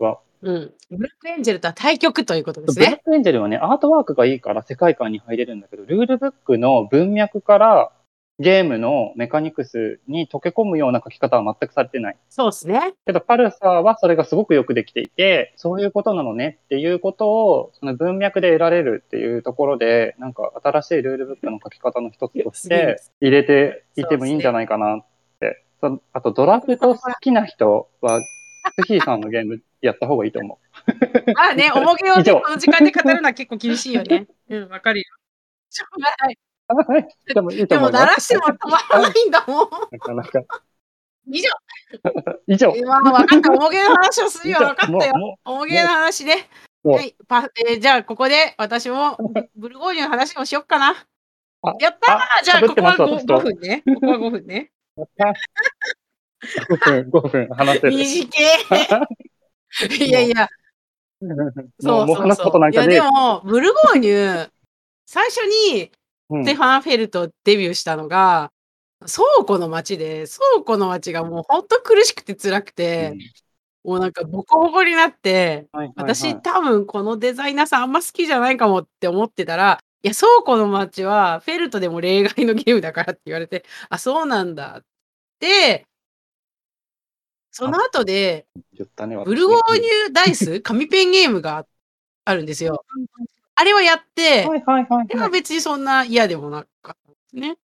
Speaker 1: は。
Speaker 2: うん。ブラックエンジェルとは対局ということですね。
Speaker 1: ブラックエンジェルはね、アートワークがいいから世界観に入れるんだけど、ルールブックの文脈からゲームのメカニクスに溶け込むような書き方は全くされてない。
Speaker 2: そうですね。
Speaker 1: けど、パルサーはそれがすごくよくできていて、そういうことなのねっていうことを、その文脈で得られるっていうところで、なんか新しいルールブックの書き方の一つとして入れていてもいいんじゃないかなって。そあと、ドラフト好きな人は、スヒーさんのゲームやった方がいいと思
Speaker 2: う。まあね、重げをね、この時間で語るのは結構厳しいよね。うん、わかるよ。しょうがない。でもいいと思います。でも鳴らしても止まらないんだもん。なかなか。以上。
Speaker 1: 以上。
Speaker 2: 今分かった。重げの話をするよ。分かったよ。重げの話ね。はい。パえー、じゃあ、ここで私もブルゴーニュの話もしよっかな。やったーじゃあ、ここは 5, 5分ね。ここは5分ね。
Speaker 1: 5分、5分話せる。
Speaker 2: 短い。いやいや。そうそうそう。いや、でも、ブルゴーニュ、最初に、ステファン・フェルトデビューしたのが、倉庫の街で、倉庫の街がもうほんと苦しくて辛くて、うん、もうなんかボコボコになって、はいはいはい、私多分このデザイナーさんあんま好きじゃないかもって思ってたら、いや、倉庫の街はフェルトでも例外のゲームだからって言われて、あ、そうなんだって、その後で、ね、ブルゴーニュダイス、紙ペンゲームがあるんですよ。あれはやって、はいはいはい、でも別にそんな嫌でもなかったんですね。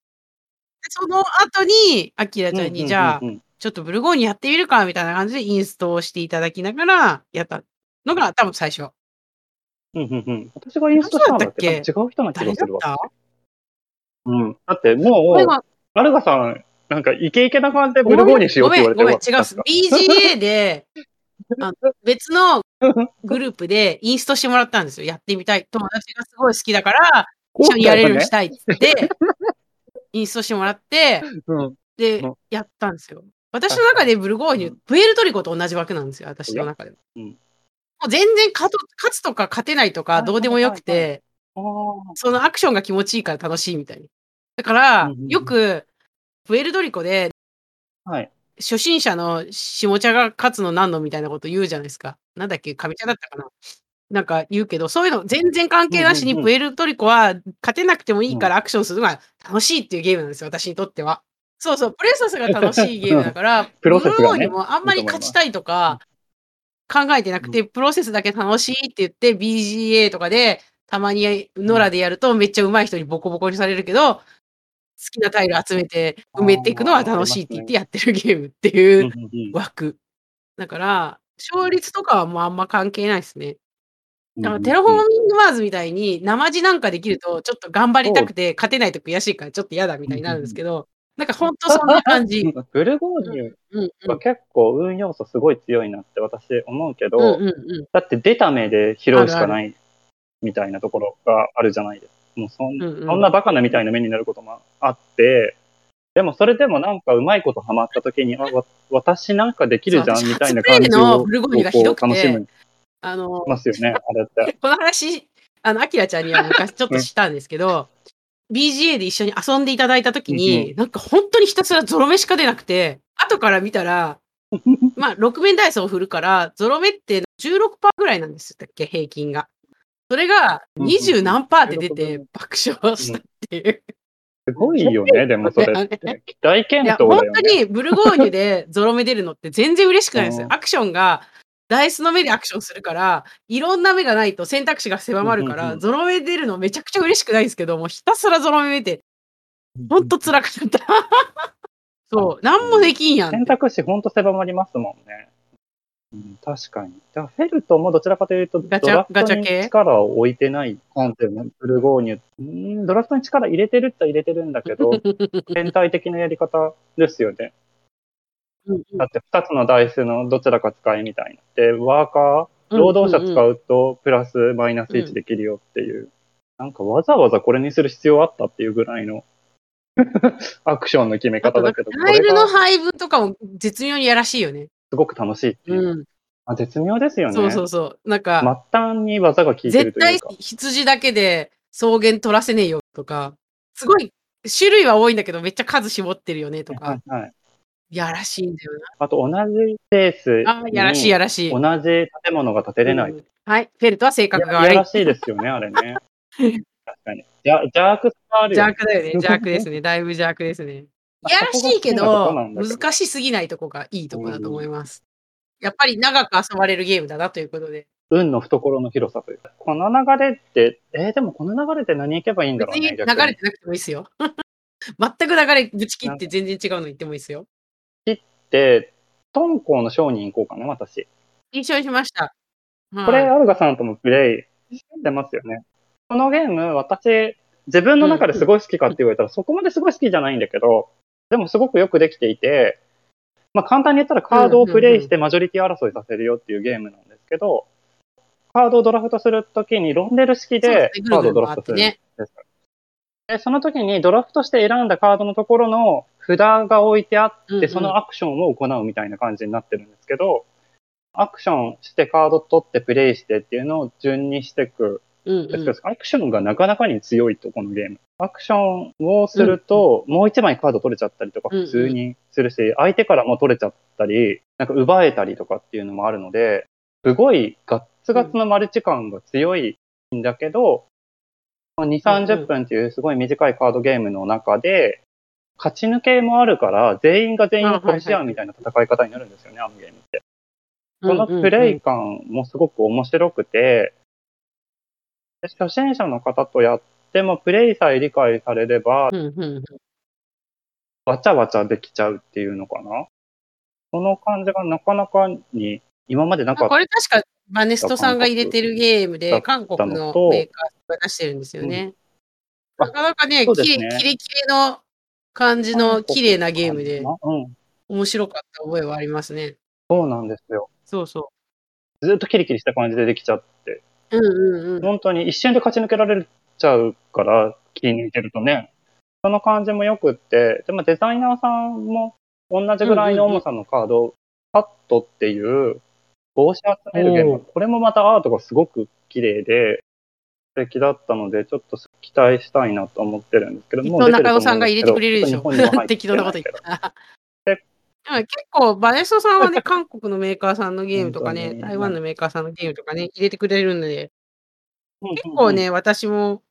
Speaker 2: その後に、アキラちゃんに、じゃあ、ちょっとブルゴーニュやってみるか、みたいな感じでインストをしていただきながら、やったのが多分最初。
Speaker 1: うんうんうん。私がインストしたんだっけ違う人な気がするわ。うん。だってもう、アルガさん、なんかイケイケな感じでブルゴーニュしようって言われてる
Speaker 2: ごめん、ごめん、違う。BGA で、あ別のグループでインストしてもらったんですよ。やってみたい。友達がすごい好きだから、一緒にやれるようにしたいって、インストしてもらって、で、やったんですよ。私の中でブルゴーニュ、プエルトリコと同じ枠なんですよ、私の中でも。もう全然勝つとか勝てないとかどうでもよくて、そのアクションが気持ちいいから楽しいみたいに。だから、よく、プエルトリコで、はい、初心者の下茶が勝つの何のみたいなこと言うじゃないですか。なんだっけ、上茶だったかな？なんか言うけど、そういうの全然関係なしにプエルトリコは勝てなくてもいいからアクションするのが楽しいっていうゲームなんですよ、私にとっては。そうそう、プレセスが楽しいゲームだから、プロセスが、ね、にもあんまり勝ちたいとか考えてなくて、プロセスだけ楽しいって言って BGA とかでたまにノラでやるとめっちゃ上手い人にボコボコにされるけど、好きなタイル集めて埋めていくのは楽しいって言ってやってるゲームっていう枠。だから、勝率とかはもうあんま関係ないですね。だからテラフォーミングマーズみたいになまじなんかできるとちょっと頑張りたくて勝てないと悔しいからちょっと嫌だみたいになるんですけど、なんかほんとそんな感じ。
Speaker 1: ブルゴーニュは結構運要素すごい強いなって私思うけど、だって出た目で拾うしかないみたいなところがあるじゃないですか。もうそん,、うんうん、そんなバカなみたいな目になることもあって、でもそれでもなんかうまいことハマった時に、あ、私なんかできるじゃんみたいな感じを楽しむ。あの、ますよね、あれって。
Speaker 2: この話、あの、アキラちゃんには昔ちょっとしたんですけど、BGA で一緒に遊んでいただいた時に、うんうん、なんか本当にひたすらゾロ目しか出なくて、後から見たら、まあ、6面ダイスを振るから、ゾロ目って16%ぐらいなんですっけ、平均が。それが20何パーって出て爆笑したっていう。
Speaker 1: すごいよね、でもそれ。大健闘
Speaker 2: 本
Speaker 1: だよね。
Speaker 2: 当にブルゴーニュでゾロ目出るのって全然嬉しくないですよ。
Speaker 1: うん
Speaker 2: アクションが、ダイスの目でアクションするから、いろんな目がないと選択肢が狭まるから、ゾロ目出るのめちゃくちゃ嬉しくないんですけど、もうひたすらゾロ目見て、ほんと辛かった。そう、なんもできんやん。
Speaker 1: 選択肢ほんと狭まりますもんね。うん、確かに。だからフェルトもどちらかというと、
Speaker 2: ガチャ
Speaker 1: ドラフトに
Speaker 2: ガチャ系
Speaker 1: 力を置いてない感じのブルゴーニュ。うんドラフトに力入れてるって入れてるんだけど、全体的なやり方ですよね。だって2つのダイスのどちらか使いみたいな。で、ワーカー、労働者使うとプラスマイナス1できるよっていう。なんかわざわざこれにする必要あったっていうぐらいの アクションの決め方だけど、こ
Speaker 2: タイルの配分とかも絶妙にやらしいよね。
Speaker 1: すごく楽しいっていう。
Speaker 2: うん。
Speaker 1: あ絶妙ですよね。
Speaker 2: そうそうそう。なんか、
Speaker 1: 末端に技が効いてる
Speaker 2: 絶対
Speaker 1: というか。
Speaker 2: 羊だけで草原取らせねえよとか、すごい種類は多いんだけどめっちゃ数絞ってるよねとか、
Speaker 1: はいはい。
Speaker 2: やらしいんだよ
Speaker 1: あと同じスペース
Speaker 2: な。あーやらしいやらしい。
Speaker 1: 同じ建物が建てれない。
Speaker 2: うんはい。フェルトは性格が悪い
Speaker 1: いややら。しいですよね、あれね。確かに。じゃ邪悪さがあるよね。
Speaker 2: 邪悪だよね。邪悪ですね。だいぶ邪悪ですね。
Speaker 1: まあ
Speaker 2: やらしいけど、難しすぎないとこがいいとこだと思います。やっぱり長く遊ばれるゲームだなということで。
Speaker 1: 運の懐の広さというか。この流れって、えーでもこの流れって何行けばいいんだろうね、
Speaker 2: 別に流
Speaker 1: 逆
Speaker 2: れてなくてもいいですよ。全く流れぶち切って全然違うの言ってもいいですよ。
Speaker 1: で、敦煌の商人行こうかな、私。
Speaker 2: 印象にしました。はい
Speaker 1: これ、アルガさんともプレイしてますよね。このゲーム、私、自分の中ですごい好きかって言われたら、そこまですごい好きじゃないんだけど、でもすごくよくできていて、まあ簡単に言ったらカードをプレイしてマジョリティ争いさせるよっていうゲームなんですけど、カードをドラフトするときにロンデル式でカードをドラフトするんです。でその時にドラフトして選んだカードのところの札が置いてあって、そのアクションを行うみたいな感じになってるんですけど、アクションしてカード取ってプレイしてっていうのを順にしていく
Speaker 2: うん
Speaker 1: ですけど、アクションがなかなかに強いと、このゲーム。アクションをすると、もう一枚カード取れちゃったりとか
Speaker 2: うんうん
Speaker 1: 普通にするし、相手からも取れちゃったり、なんか奪えたりとかっていうのもあるので、すごいガッツガツのマルチ感が強いんだけど、2、
Speaker 2: うん
Speaker 1: 30分っていうすごい短いカードゲームの中で、勝ち抜けもあるから、全員が全員を殺し合うみたいな戦い方になるんですよね、あのゲームって。そのプレイ感もすごく面白くて、で初心者の方とやってもプレイさえ理解されれば、わちゃわちゃできちゃうっていうのかな？その感じがなかなかに今までなかった。
Speaker 2: これ確かバネストさんが入れてるゲームで、
Speaker 1: だ
Speaker 2: 韓国のメーカーが出してるんですよね。
Speaker 1: うん
Speaker 2: なかなかね、
Speaker 1: ね
Speaker 2: キレキレの感じの綺麗なゲームで
Speaker 1: うん。
Speaker 2: 面白かった覚えはありますね。
Speaker 1: そうなんですよ。
Speaker 2: そうそ
Speaker 1: ずっとキリキリした感じでできちゃって。
Speaker 2: う。うんうんうん。
Speaker 1: 本当に一瞬で勝ち抜けられちゃうから、気抜いてるとね。その感じもよくって、でもデザイナーさんも同じぐらいの重さのカード、パットっていう帽子集めるゲーム、これもまたアートがすごく綺麗で、素敵だったので、ちょっと期待したいなと思ってるんですけど、もう
Speaker 2: 中野さんが入れてくれるでしょ。適当なこと言った。結構、バネストさんはね、韓国のメーカーさんのゲームとかね、台湾のメーカーさんのゲームとかね、入れてくれるんで、結構ね、私も、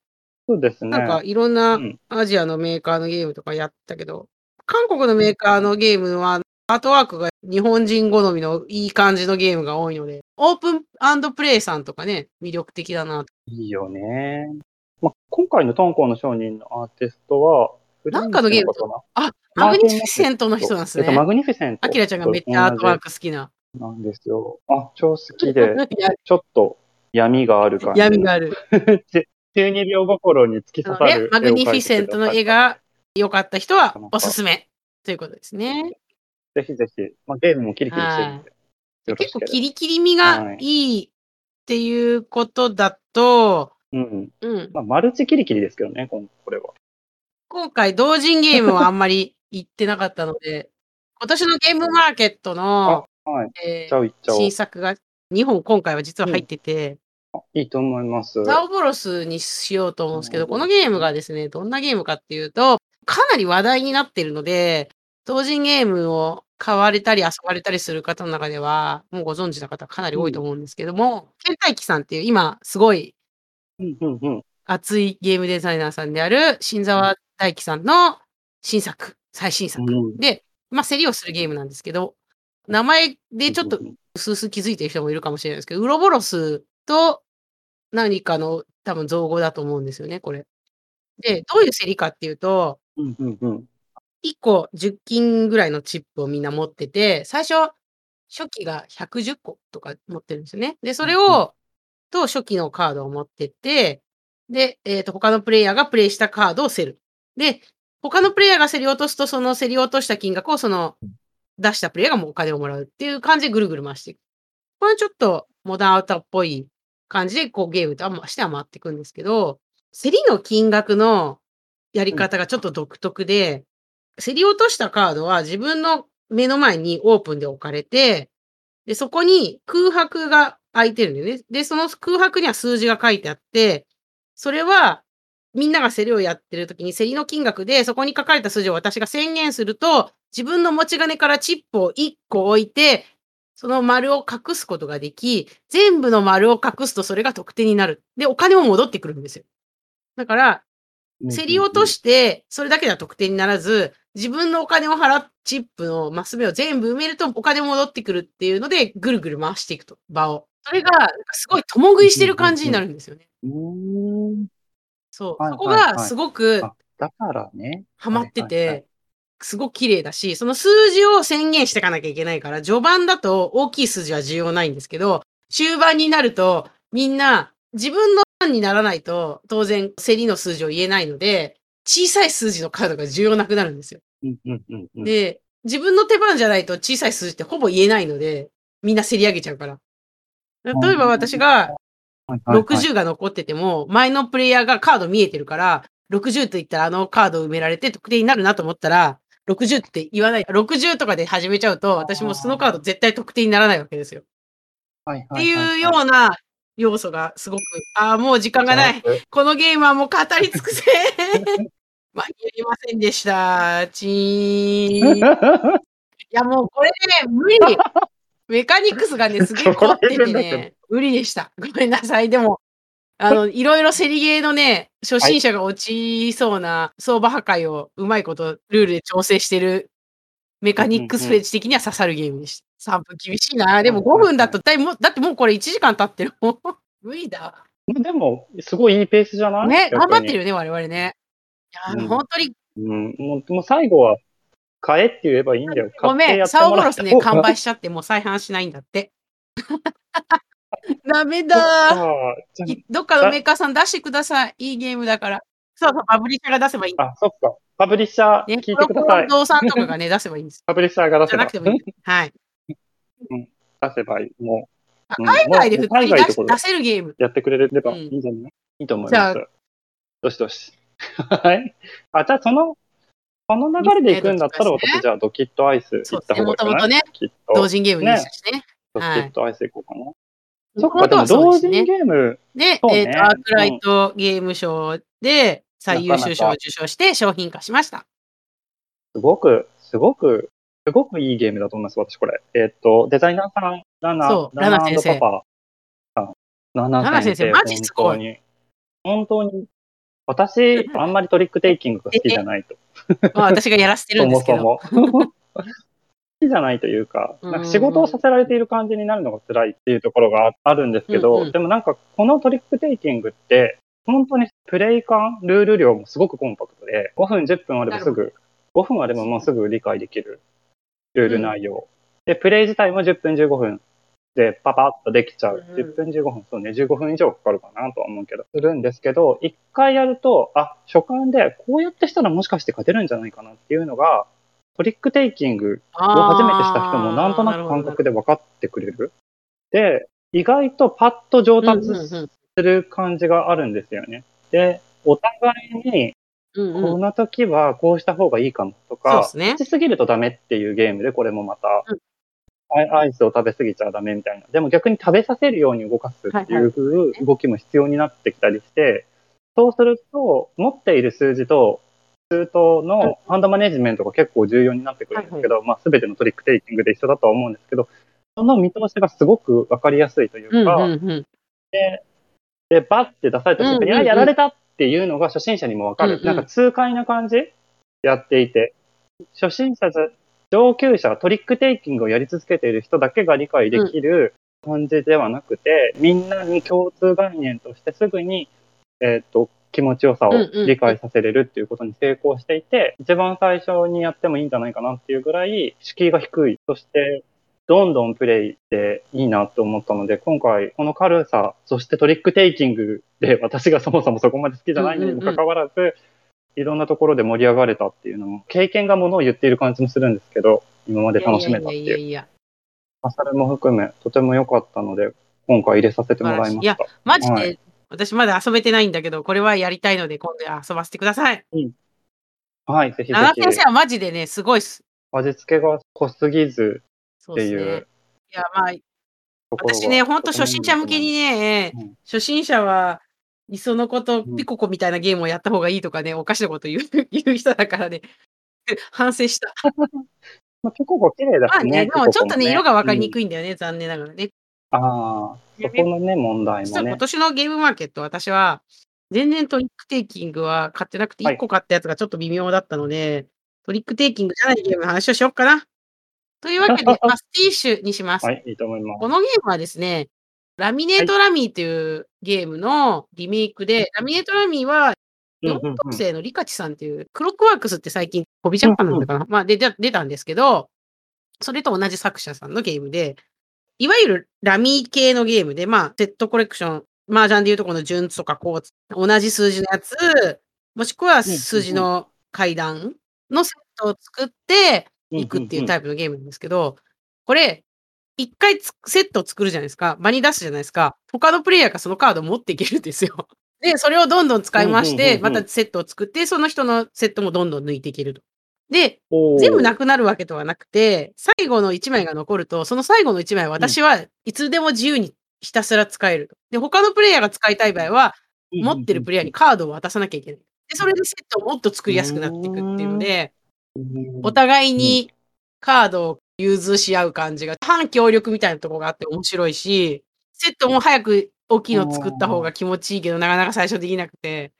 Speaker 1: そうですね。
Speaker 2: なんかいろんな
Speaker 1: うん
Speaker 2: アジアのメーカーのゲームとかやったけど、韓国のメーカーのゲームは、アートワークが日本人好みのいい感じのゲームが多いので、オープンプレイさんとかね、魅力的だなと。
Speaker 1: いいよね。まあ、今回のトンコの商人のアーティストは、
Speaker 2: なんかのゲームあ、
Speaker 1: マ
Speaker 2: グニフィセントの人なんですね。
Speaker 1: えっとマグニフィセント。
Speaker 2: アキラちゃんがめっちゃアートワーク好きな。
Speaker 1: なんですよ。あ、超好きで、
Speaker 2: や
Speaker 1: ちょっと闇がある感じ。
Speaker 2: 闇がある。
Speaker 1: 中二病心に突き刺さ
Speaker 2: で
Speaker 1: る。
Speaker 2: マグニフィセントの絵が良かった人はおすすめということですね。
Speaker 1: ぜひぜひ、まあ、ゲームもキリキリしてるんで。
Speaker 2: 結構キリキリ味がいいっていうことだと、
Speaker 1: うん。
Speaker 2: うん、
Speaker 1: まあ、マルチキリキリですけどね、これは。
Speaker 2: 今回同人ゲームはあんまり行ってなかったので、今年のゲームマーケットの、
Speaker 1: はい。
Speaker 2: え
Speaker 1: いっちゃおういっちゃおう。
Speaker 2: 新作が2本今回は実は入ってて、
Speaker 1: いいと思います。
Speaker 2: ザオボロスにしようと思うんですけど、このゲームがですね、どんなゲームかっていうと、かなり話題になってるので、同人ゲームを買われたり遊ばれたりする方の中では、もうご存知の方かなり多いと思うんですけども、ケンタイキさんっていう今すごい
Speaker 1: うんうんうん。
Speaker 2: 熱いゲームデザイナーさんである新沢大樹さんの新作、最新作。
Speaker 1: うん
Speaker 2: で、まあ、競りをするゲームなんですけど、名前でちょっと薄々気づいてる人もいるかもしれないですけど、ウロボロスと何かの多分造語だと思うんですよね、これ。で、どういう競りかっていうと、
Speaker 1: うんうんうん。
Speaker 2: 1個10金ぐらいのチップをみんな持ってて、最初、初期が110個とか持ってるんですよね。で、それ
Speaker 1: うん
Speaker 2: を、と初期のカードを持ってって、で、えっ、と、他のプレイヤーがプレイしたカードを競る。で、他のプレイヤーが競り落とすと、その競り落とした金額をその出したプレイヤーがもうお金をもらうっていう感じでぐるぐる回していく。これちょっとモダンアウターっぽい感じでこうゲームとあしては回っていくんですけど、競りの金額のやり方がちょっと独特で、競り落としたカードは自分の目の前にオープンで置かれて、で、そこに空白が空いてるんだよね。で、その空白には数字が書いてあって、それはみんなが競りをやってる時に競りの金額でそこに書かれた数字を私が宣言すると、自分の持ち金からチップを1個置いて、その丸を隠すことができ、全部の丸を隠すとそれが得点になる。で、お金も戻ってくるんですよ。だから、競り落として、それだけでは得点にならず、自分のお金を払っチップのマス目を全部埋めるとお金戻ってくるっていうので、ぐるぐる回していくと、場を。それが、すごい共食いしてる感じになるんですよね。そう。
Speaker 1: はい
Speaker 2: そこがすごく
Speaker 1: あだからね。
Speaker 2: ハマってて、すごく綺麗だし、その数字を宣言していかなきゃいけないから、序盤だと大きい数字は重要ないんですけど、終盤になるとみんな自分の番にならないと当然競りの数字を言えないので、小さい数字のカードが重要なくなるんですよ。で、自分の手番じゃないと小さい数字ってほぼ言えないので、みんな競り上げちゃうから。例えば私が60が残ってても、前のプレイヤーがカード見えてるから、60と言ったらあのカードを埋められて得点になるなと思ったら、60って言わない。60とかで始めちゃうと、私もそのカード絶対得点にならないわけですよ。
Speaker 1: はい
Speaker 2: っていうような要素がすごく、ああ、もう時間がない。このゲームはもう語り尽くせ。間に合いませんでした。チーン。いや、もうこれね、無理。メカニクスがね、すげえ凝っててね、無理でした。ごめんなさい。でも、あの、いろいろ競りゲーのね、初心者が落ちそうな相場破壊をうまいことルールで調整してるメカニックスフェッジ的には刺さるゲームでした。3分厳しいな。でも5分だとだいもうだってもうこれ1時間経ってる。無理だ。
Speaker 1: でも、すごいいいペースじゃない？
Speaker 2: ね、頑張って
Speaker 1: る。
Speaker 2: るよね、我々ね。いや、
Speaker 1: うん
Speaker 2: 本当に
Speaker 1: うん、もうもう最後は、買えって言えばいいんだよ。
Speaker 2: ごめん、サオゴロスね、完売しちゃってもう再販しないんだって。ダメだどっかのメーカーさん出してください。いいゲームだから。そうそう、パブリッシャーが出せばいい。
Speaker 1: ああ、そっか。パブリッシャー、
Speaker 2: ね、
Speaker 1: 聞いてください。
Speaker 2: 動産とかがね、出せばいいんです。
Speaker 1: パブリッシャーが出せば
Speaker 2: じゃなくてもいい。はい。
Speaker 1: 出せばいい。もう。うん
Speaker 2: 海外で普通に出し出せるゲーム。
Speaker 1: やってくれれば
Speaker 2: うん
Speaker 1: いいんじゃない、いいと思います。どしどし。はい。あ、じゃあその、この流れで行くんだったら、私じゃあドキッドアイス行った方がいいかな。
Speaker 2: そうですね。同人ゲームでしたしね。
Speaker 1: ドキ
Speaker 2: はい
Speaker 1: ッドアイス行こうかな。そっか、でも同人。ゲーム、
Speaker 2: で、えっ、と、アークライトゲーム賞で最優秀賞を受賞して商品化しました。
Speaker 1: すごく、すごく、すごくいいゲームだと思います、私これ。えっ、と、デザイナーさん、ラナ、
Speaker 2: そう
Speaker 1: ラナ
Speaker 2: 先生。
Speaker 1: ラナ先生
Speaker 2: マジすごい
Speaker 1: 本当に。私、あんまりトリックテイキングが好きじゃないと。
Speaker 2: まあ、私がやらせてる
Speaker 1: そ
Speaker 2: んですけ
Speaker 1: も
Speaker 2: ど。
Speaker 1: そも。好きじゃないというか、
Speaker 2: うん
Speaker 1: なんか仕事をさせられている感じになるのが辛いっていうところがあるんですけど、
Speaker 2: うんうん
Speaker 1: でもなんかこのトリックテイキングって、本当にプレイ感、ルール量もすごくコンパクトで、5分、10分あればすぐ、5分あればもうすぐ理解できるルール内容。で、プレイ自体も10分、15分でパパッとできちゃう。
Speaker 2: うん
Speaker 1: 10分、15分、そうね、15分以上かかるかなとは思うけど、するんですけど、一回やると、あ、初回でこうやってしたらもしかして勝てるんじゃないかなっていうのが、トリックテイキングを初めてした人もなんとなく感覚で分かってくれる。で、意外とパッと上達する感じがあるんですよね。で、お互いに、
Speaker 2: うんうん。
Speaker 1: この時はこうした方がいいかもとか、しすぎるとダメっていうゲームで、これもまた、
Speaker 2: うん
Speaker 1: アイスを食べ過ぎちゃダメみたいな。でも逆に食べさせるように動かすっていう動きも必要になってきたりして、そうすると、持っている数字と中東のハンドマネジメントが結構重要になってくるんですけど、まあ、全てのトリックテイキングで一緒だとは思うんですけど、その見通しがすごくわかりやすいというか、で、で、バッて出された瞬間に、やられたっていうのが初心者にもわかる。なんか痛快な感じやっていて、初心者上級者、トリックテイキングをやり続けている人だけが理解できる感じではなくて、みんなに共通概念としてすぐに、えっ、と、気持ちよさを理解させれるっていうことに成功していて、一番最初にやってもいいんじゃないかなっていうぐらい敷居が低い。そして、どんどんプレイでいいなと思ったので、今回この軽さ、そしてトリックテイキングで私がそもそもそこまで好きじゃないのにもかかわらず、いろんなところで盛り上がれたっていうのも、経験がものを言っている感じもするんですけど、今まで楽しめたっていう。
Speaker 2: いやいやいや。
Speaker 1: まあそれも含め、とても良かったので、今回入れさせてもらいまし
Speaker 2: いや
Speaker 1: た。
Speaker 2: マジで、
Speaker 1: はい
Speaker 2: 私まだ遊べてないんだけど、これはやりたいので、今度遊ばせてください。
Speaker 1: はい、ぜひぜ
Speaker 2: 七
Speaker 1: ひ。
Speaker 2: 先生はマジでね、すごいっす。
Speaker 1: 味付けが濃すぎずっていう
Speaker 2: そうね。いや、まあ、私ね、ほんと初心者向けにね、
Speaker 1: うん
Speaker 2: 初心者は、いっそのこと
Speaker 1: うん
Speaker 2: ピココみたいなゲームをやった方がいいとかね、おかしなこと言う 言う人だからね、反省した。
Speaker 1: まあ、結構綺麗だしね。
Speaker 2: まあね、でもちょっとね、色が分かりに
Speaker 1: い。
Speaker 2: くいんだよね、残念ながらね。
Speaker 1: ああ、そこのね、問題もね
Speaker 2: 今。年のゲームマーケット、私は、全然トリックテイキングは買ってなくて、
Speaker 1: はい
Speaker 2: 1個買ったやつがちょっと微妙だったので、トリックテイキングじゃないゲームの話をしよっかな。というわけで、パスティッシュにします。
Speaker 1: はい、いいと思います。
Speaker 2: このゲームはですね、ラミネートラミーというゲームのリメイクで、ラミネートラミーは、
Speaker 1: うんうんうん。
Speaker 2: 4等星のリカチさんっていう、クロックワークスって最近、ホビジャパンな。んだかな、まあ出た出たんですけど、それと同じ作者さんのゲームで、いわゆるラミー系のゲームで、まあ、セットコレクション、麻雀でいうとこの順子とかこう、同じ数字のやつ、もしくは数字の階段のセットを作っていくっていうタイプのゲームなんですけど、これ、一回つセットを作るじゃないですか。場に出すじゃないですか。他のプレイヤーがそのカードを持っていけるんですよ。で、それをどんどん使いまして、またセットを作って、その人のセットもどんどん抜いていけると。で、全部なくなるわけではなくて、最後の1枚が残ると、その最後の1枚は私はいつでも自由にひたすら使えると。で、他のプレイヤーが使いたい場合は、持ってるプレイヤーにカードを渡さなきゃいけない。で、それでセットをもっと作りやすくなっていくっていうので、お互いにカードを融通し合う感じが、反協力みたいなところがあって面白いし、セットも早く大きいの作った方が気持ちいいけど、なかなか最初できなくて、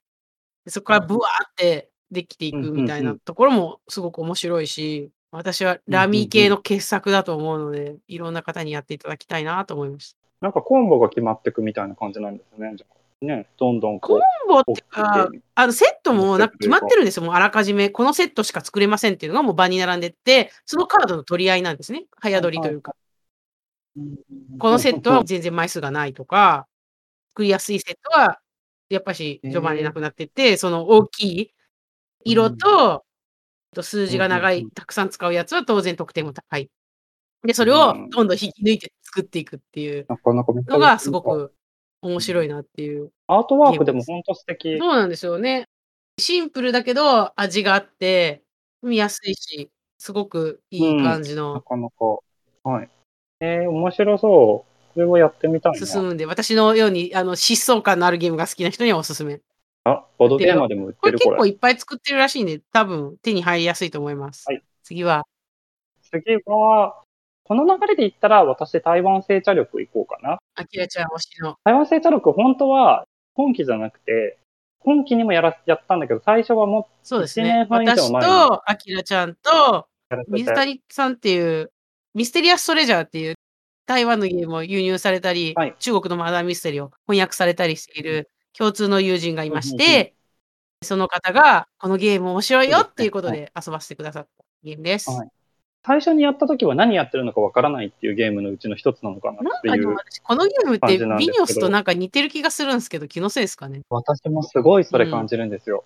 Speaker 2: でそこからブワーってできていくみたいなところもすごく面白いし、私はラミー系の傑作だと思うので、いろんな方にやっていただきたいなと思いました。
Speaker 1: なんかコンボが決まっていくみたいな感じなんですね。じゃあね、どんどん。
Speaker 2: コンボってか、あのセットもなんか決まってるんですよ。もうあらかじめ、このセットしか作れませんっていうのがもう場に並んでって、そのカードの取り合いなんですね。早取りというか。このセットは全然枚数がないとか、作りやすいセットは、やっぱし序盤でなくなってって、その大きい色と、と数字が長い、たくさん使うやつは当然得点も高い。で、それをどんどん引き抜いて作っていくっていうのがすごく面白いなっていう。
Speaker 1: アートワークでも本当素敵。
Speaker 2: そうなんですよね。シンプルだけど味があって、見やすいし、すごくいい感じ
Speaker 1: な
Speaker 2: の
Speaker 1: かなか。はい。えー、面白そう。これをやってみた。
Speaker 2: 進むんで、私のようにあの疾走感のあるゲームが好きな人にはおすすめ。
Speaker 1: あ、ボードゲーマーでも売っ
Speaker 2: これ
Speaker 1: てるこれ。
Speaker 2: 結構いっぱい作ってるらしいんで、多分手に入りやすいと思います。
Speaker 1: はい
Speaker 2: 次は、
Speaker 1: 次は、この流れで言ったら私台湾製茶力行こうかな。
Speaker 2: あきらちゃん推しの。
Speaker 1: 台湾製茶力本当は今期じゃなくて、今期にもやらやったんだけど、最初はも
Speaker 2: そうですね。私と、あきらちゃんと、水谷さんっていう、ミステリアストレジャーっていう、台湾のゲームを輸入されたり、
Speaker 1: はい。
Speaker 2: 中国のマダーミステリーを翻訳されたりしている共通の友人がいまして、その方が、このゲーム面白いよっていうことで遊ばせてくださったゲームです。
Speaker 1: はい最初にやった時は何やってるのかわからないっていうゲームのうちの一つなのかなっていう。
Speaker 2: このゲームっ
Speaker 1: 感
Speaker 2: てビニオスとなんか似てる気がするんですけど、気のせいですかね？
Speaker 1: 私もすごいそれ感じるんですよ。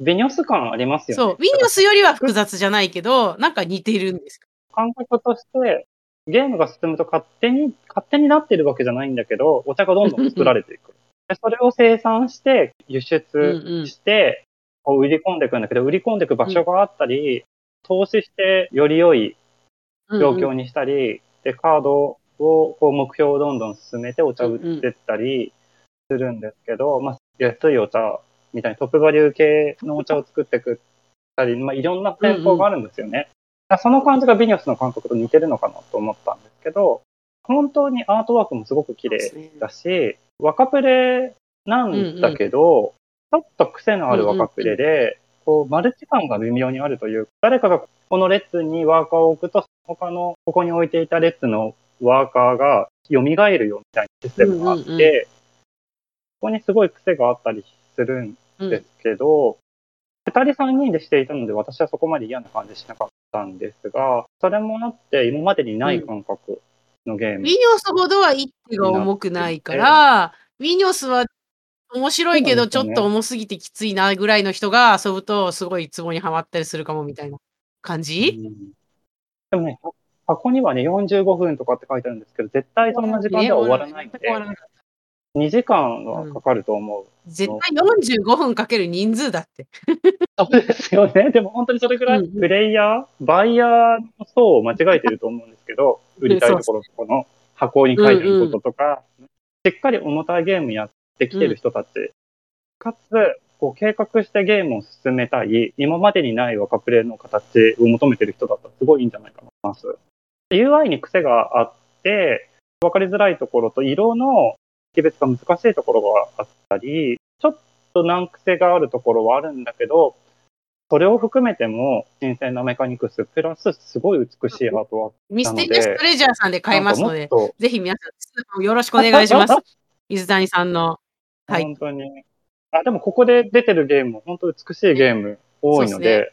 Speaker 1: ビニョス感ありますよね。
Speaker 2: そう、ビニオスよりは複雑じゃないけど、なんか似てるんですよ。
Speaker 1: 感覚として、ゲームが進むと勝手に、勝手になってるわけじゃないんだけど、お茶がどんどん作られていく。でそれを生産して、輸出して、こう売り込んでいくんだけど、売り込んでいく場所があったり、投資してより良い状況にしたり、で、カードを、こう目標をどんどん進めてお茶売ってったりするんですけど、まあ、安いお茶みたいにトップバリュー系のお茶を作っていくたり、まあ、いろんな戦法があるんですよね。だからその感じがビニョスの感覚と似てるのかなと思ったんですけど、本当にアートワークもすごく綺麗だし、若プレなんだけど、ちょっと癖のある若プレで、こう、マルチ感が微妙にあるというか、誰かがこの列にワーカーを置くと、他の、ここに置いていた列のワーカーが蘇るよみたいなシステムがあって、
Speaker 2: うんうんうん
Speaker 1: ここにすごい癖があったりするん
Speaker 2: うん
Speaker 1: ですけど、二、人三人でしていたので私はそこまで嫌な感じしなかったんですが、それもあって今までにない感覚のゲーム。
Speaker 2: ウィニョスほどは一手が重くないから、ウィニョスは面白いけど、ちょっと重すぎてきついなぐらいの人が遊ぶと、すごいツボにはまったりするかもみたいな感じ、
Speaker 1: うんでもね、箱にはね、45分とかって書いてあるんですけど、絶対そんな時間では終わらないので
Speaker 2: 終わらない
Speaker 1: 2時間はかかると思う。
Speaker 2: 絶対45分かける人数だって。
Speaker 1: そうですよね。でも本当にそれぐらい
Speaker 2: うんうん
Speaker 1: プレイヤー、バイヤーの層を間違えてると思うんですけど、売りたいところとかの箱に書いてることとか、しっかり重たいゲームやってきてる人たち、かつ、こう計画してゲームを進めたい、今までにない若プレイの形を求めてる人だったらすごいいいんじゃないかなと思います。UI に癖があって、分かりづらいところと色の識別が難しいところがあったり、ちょっと難癖があるところはあるんだけど、それを含めても新鮮なメカニクス、プラスすごい美しいアートワーク。
Speaker 2: ミステリアストレジャーさんで買えますのでぜひ皆さん、よろしくお願いします。水谷さんの。はい
Speaker 1: 本当に。あ、でもここで出てるゲームも本当美しいゲーム多いので、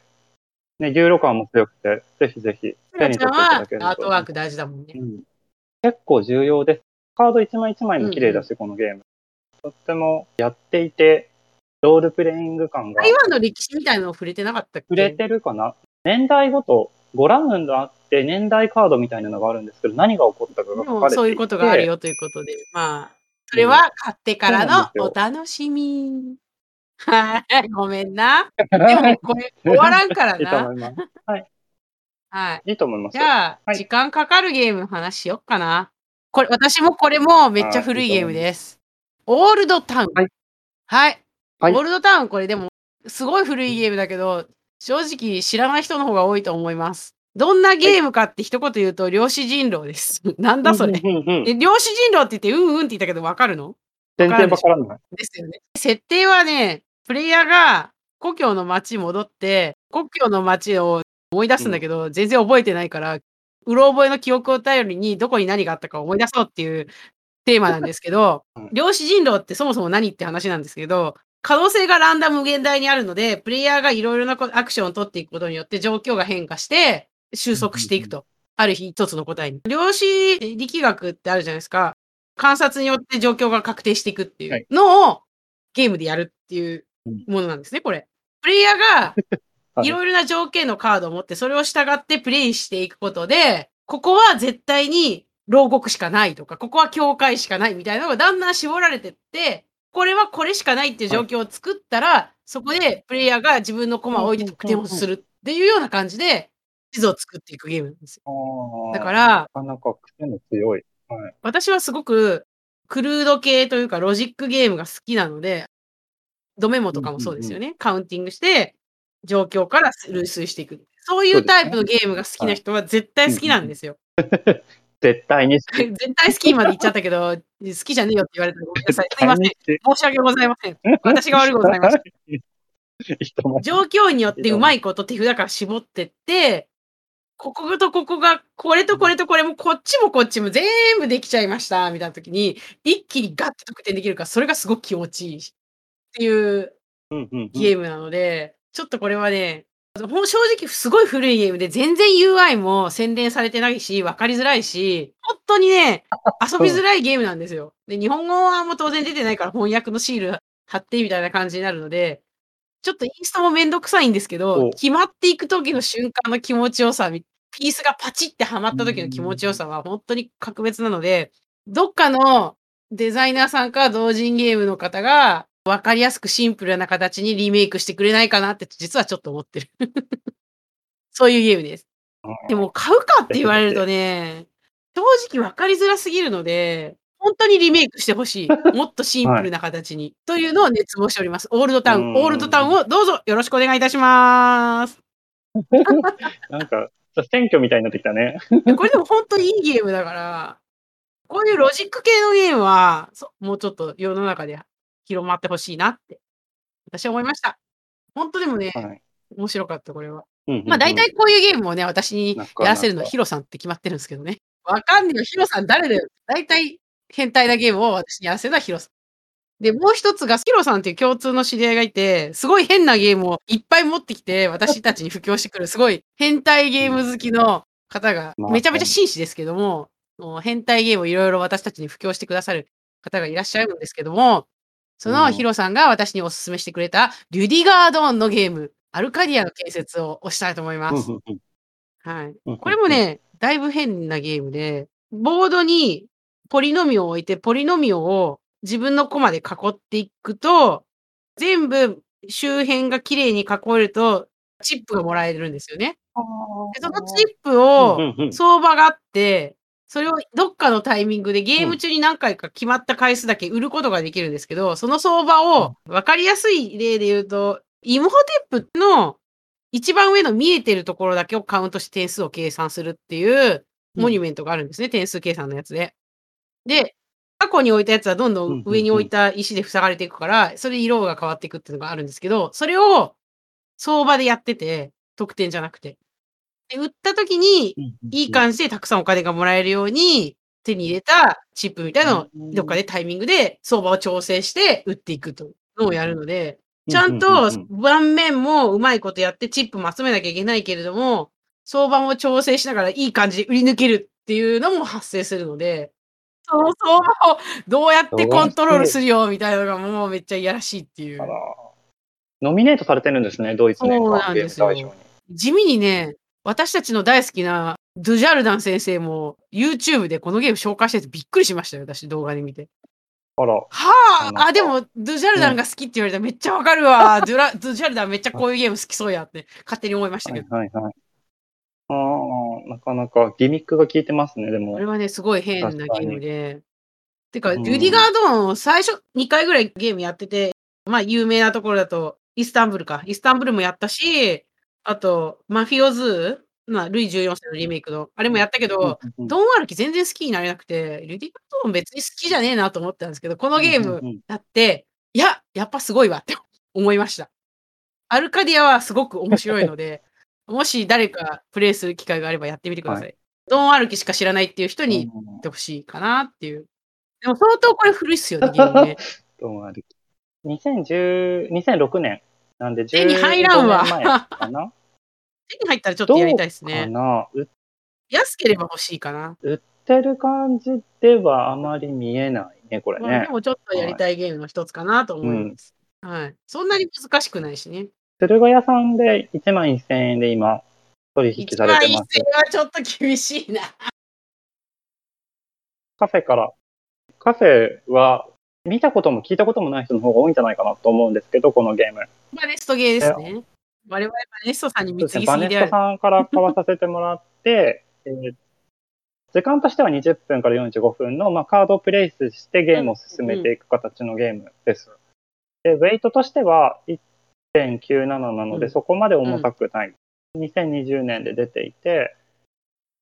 Speaker 1: ね、ユーロ感も強くて、ぜひぜひ手に取っていた
Speaker 2: は
Speaker 1: だけると。
Speaker 2: アートワーク大事だもんね。
Speaker 1: うん結構重要です。カード一枚一枚も綺麗だし、このゲーム。とってもやっていて、ロールプレイング感が
Speaker 2: 台湾の歴史みたいなの触れてなかったっけ？
Speaker 1: 触れてるかな？年代ごと5ラウンドあって年代カードみたいなのがあるんですけど、何が起こったかが書かれていて。
Speaker 2: そういうことがあるよということで、まあ、それは買ってからのお楽しみ。はい、ごめんな。でもこれ終わらんからな。
Speaker 1: はい。
Speaker 2: はい。
Speaker 1: いいと思います。
Speaker 2: じゃあ、
Speaker 1: はい
Speaker 2: 時間かかるゲームの話しよっかな。これ、私もこれもめっちゃ古いゲームです。オールドタウン。
Speaker 1: はい
Speaker 2: オールドタウン、これでも、すごい古いゲームだけど、正直知らない人の方が多いと思います。どんなゲームかって一言言うと、量子人狼です。なんだそれ。
Speaker 1: うんうんうん
Speaker 2: で量子人狼って言って、うんうんって言ったけど、わかるの？
Speaker 1: 全然わからない。
Speaker 2: ですよね。設定はね、プレイヤーが故郷の町に戻って、故郷の町を思い出すんだけど、全然覚えてないから、うろ覚えの記憶を頼りにどこに何があったか思い出そうっていうテーマなんですけど
Speaker 1: うん、
Speaker 2: 量子人狼ってそもそも何って話なんですけど、可能性がランダム無限大にあるので、プレイヤーがいろいろなこアクションを取っていくことによって状況が変化して収束していくと。ある日一つの答えに。量子力学ってあるじゃないですか。観察によって状況が確定していくっていうのをゲームでやるっていうものなんですね、これ。プレイヤーが
Speaker 1: はい
Speaker 2: いろいろな条件のカードを持って、それを従ってプレイしていくことで、ここは絶対に牢獄しかないとか、ここは教会しかないみたいなのがだんだん絞られてって、これはこれしかないっていう状況を作ったら、そこでプレイヤーが自分の駒を置いて得点をするっていうような感じで、地図を作っていくゲームなんですよ。だから、
Speaker 1: なかなか癖の強い。はい。
Speaker 2: 私はすごくクルード系というかロジックゲームが好きなので、ドメモとかもそうですよね。カウンティングして、状況から類推していく。そういうタイプのゲームが好きな人は絶対好きなんですよ。
Speaker 1: 絶対に。
Speaker 2: 絶対好きまで言っちゃったけど、好きじゃねえよって言われたらごめんなさい。すいません。申し訳ございません。私が悪いございました。状況によってうまいこと手札から絞ってって、こことここが、これとこれとこれもこっちもこっちも全部できちゃいました、みたいな時に、一気にガッと得点できるから、それがすごく気持ちいいっていうゲームなので、ちょっとこれはね、ほん正直すごい古いゲームで全然 UI も洗練されてないし、わかりづらいし、本当にね、遊びづらいゲームなんですよ。で、日本語はもう当然出てないから翻訳のシール貼ってみたいな感じになるので、ちょっとインストもめんどくさいんですけど、
Speaker 1: お
Speaker 2: 決まっていく時の瞬間の気持ちよさ、ピースがパチってはまった時の気持ちよさは本当に格別なので、どっかのデザイナーさんか同人ゲームの方が分かりやすくシンプルな形にリメイクしてくれないかなって実はちょっと思ってる。そういうゲームです。でも買うかって言われるとね、正直分かりづらすぎるので、本当にリメイクしてほしい。もっとシンプルな形に。というのを熱望しております。オールドタウン、
Speaker 1: うん
Speaker 2: オールドタウンをどうぞよろしくお願いいたします。
Speaker 1: なんか、選挙みたいになってきたね。
Speaker 2: これでも本当にいいゲームだから、こういうロジック系のゲームは、もうちょっと世の中で広まってほしいなって、私は思いました。本当でもね、
Speaker 1: はい。
Speaker 2: 面白かった、これは。
Speaker 1: うんうんうん
Speaker 2: まあ大体こういうゲームをね、私にやらせるのはヒロさんって決まってるんですけどね。わかんねえよ、ヒロさん誰だよ。大体変態なゲームを私にやらせるのはヒロさん。で、もう一つが、ヒロさんっていう共通の知り合いがいて、すごい変なゲームをいっぱい持ってきて、私たちに布教してくる、すごい変態ゲーム好きの方が、
Speaker 1: まあ
Speaker 2: めちゃめちゃ紳士ですけども、もう変態ゲームをいろいろ私たちに布教してくださる方がいらっしゃるんですけども、その
Speaker 1: うん
Speaker 2: ヒロさんが私にお勧めしてくれた、リュディガードーンのゲーム、アルカディアの建設を推したいと思います。はい。
Speaker 1: うん
Speaker 2: これもね、だいぶ変なゲームで、ボードにポリノミオを置いて、ポリノミオを自分のコマで囲っていくと、全部周辺が綺麗に囲えると、チップがもらえるんですよね。でそのチップ
Speaker 1: うん
Speaker 2: を相場があって、それをどっかのタイミングでゲーム中に何回か決まった回数だけ売ることができるんですけど、その相場を分かりやすい例で言うと、イモホテップの一番上の見えてるところだけをカウントして点数を計算するっていうモニュメントがあるんですね、点数計算のやつで。で、過去に置いたやつはどんどん上に置いた石で塞がれていくから、それで色が変わっていくっていうのがあるんですけど、それを相場でやってて、得点じゃなくて。で、売った時に、いい感じでたくさんお金がもらえるように、手に入れたチップみたいなのを
Speaker 1: うん。
Speaker 2: どっかでタイミングで相場を調整して売っていくというのをやるので、ちゃん
Speaker 1: う
Speaker 2: と盤面もうまいことやってチップも集めなきゃいけないけれども、相場も調整しながらいい感じで売り抜けるっていうのも発生するので、その相場をどうやってコントロールするよみたいなのがもうめっちゃいやらしいっていう
Speaker 1: ノミネートされてるんですね、ドイツ年。
Speaker 2: 地味にね、私たちの大好きなドゥジャルダン先生も YouTube でこのゲーム紹介しててびっくりしましたよ、私動画で見て。
Speaker 1: あら、
Speaker 2: はあ、あ、でも、ドゥジャルダンが好きって言われたらめっちゃわかるわ。ドゥラドゥジャルダンめっちゃこういうゲーム好きそうやって勝手に思いました
Speaker 1: はい
Speaker 2: けど。
Speaker 1: はいはい。ああ、なかなかギミックが効いてますね、でも
Speaker 2: これ。はね、すごい変なゲームで。てか、
Speaker 1: うん
Speaker 2: リュディガードーン最初2回ぐらいゲームやってて、まあ有名なところだと、イスタンブールか。イスタンブールもやったし、あと、マフィオズー、まあ、ルイ14世のリメイクの、あれもやったけど、
Speaker 1: うん
Speaker 2: ドン歩き全然好きになれなくて、リュディガードーン別に好きじゃねえなと思ったんですけど、このゲームやって、いや、やっぱすごいわって思いました。アルカディアはすごく面白いので、もし誰かプレイする機会があればやってみてください。ドン歩きしか知らないっていう人に
Speaker 1: うん
Speaker 2: やってほしいかなっていう。でも相当これ古いっすよね、ゲームね。
Speaker 1: どうもある2010 2006年なんで
Speaker 2: 手に入らんわ
Speaker 1: 15年前かな
Speaker 2: 手に入ったらちょっとやりたいです
Speaker 1: か
Speaker 2: ね。安ければ欲しいかな。
Speaker 1: 売ってる感じではあまり見えないね、これね
Speaker 2: まあで。もちょっとやりたいゲームの一つかなと思います。はい。そんなに難しくないしね。
Speaker 1: 駿河屋さんで1万1000円で今取引
Speaker 2: 1
Speaker 1: され
Speaker 2: 万1000
Speaker 1: てます。
Speaker 2: はちょっと厳しいな。
Speaker 1: カフェから。カフェは見たことも聞いたこともない人の方が多いんじゃないかなと思うんですけど、このゲーム。
Speaker 2: バネストゲーですね。我々バネストさんに
Speaker 1: そうですね、バネ。ストさんから買わさせてもらって、えー時間としては20分から45分の、まあ、カードをプレイスしてゲームを進めていく形のゲームです。で、ウェイトとしては1.97なので、
Speaker 2: うん
Speaker 1: そこまで重たくない。2020年で出ていて、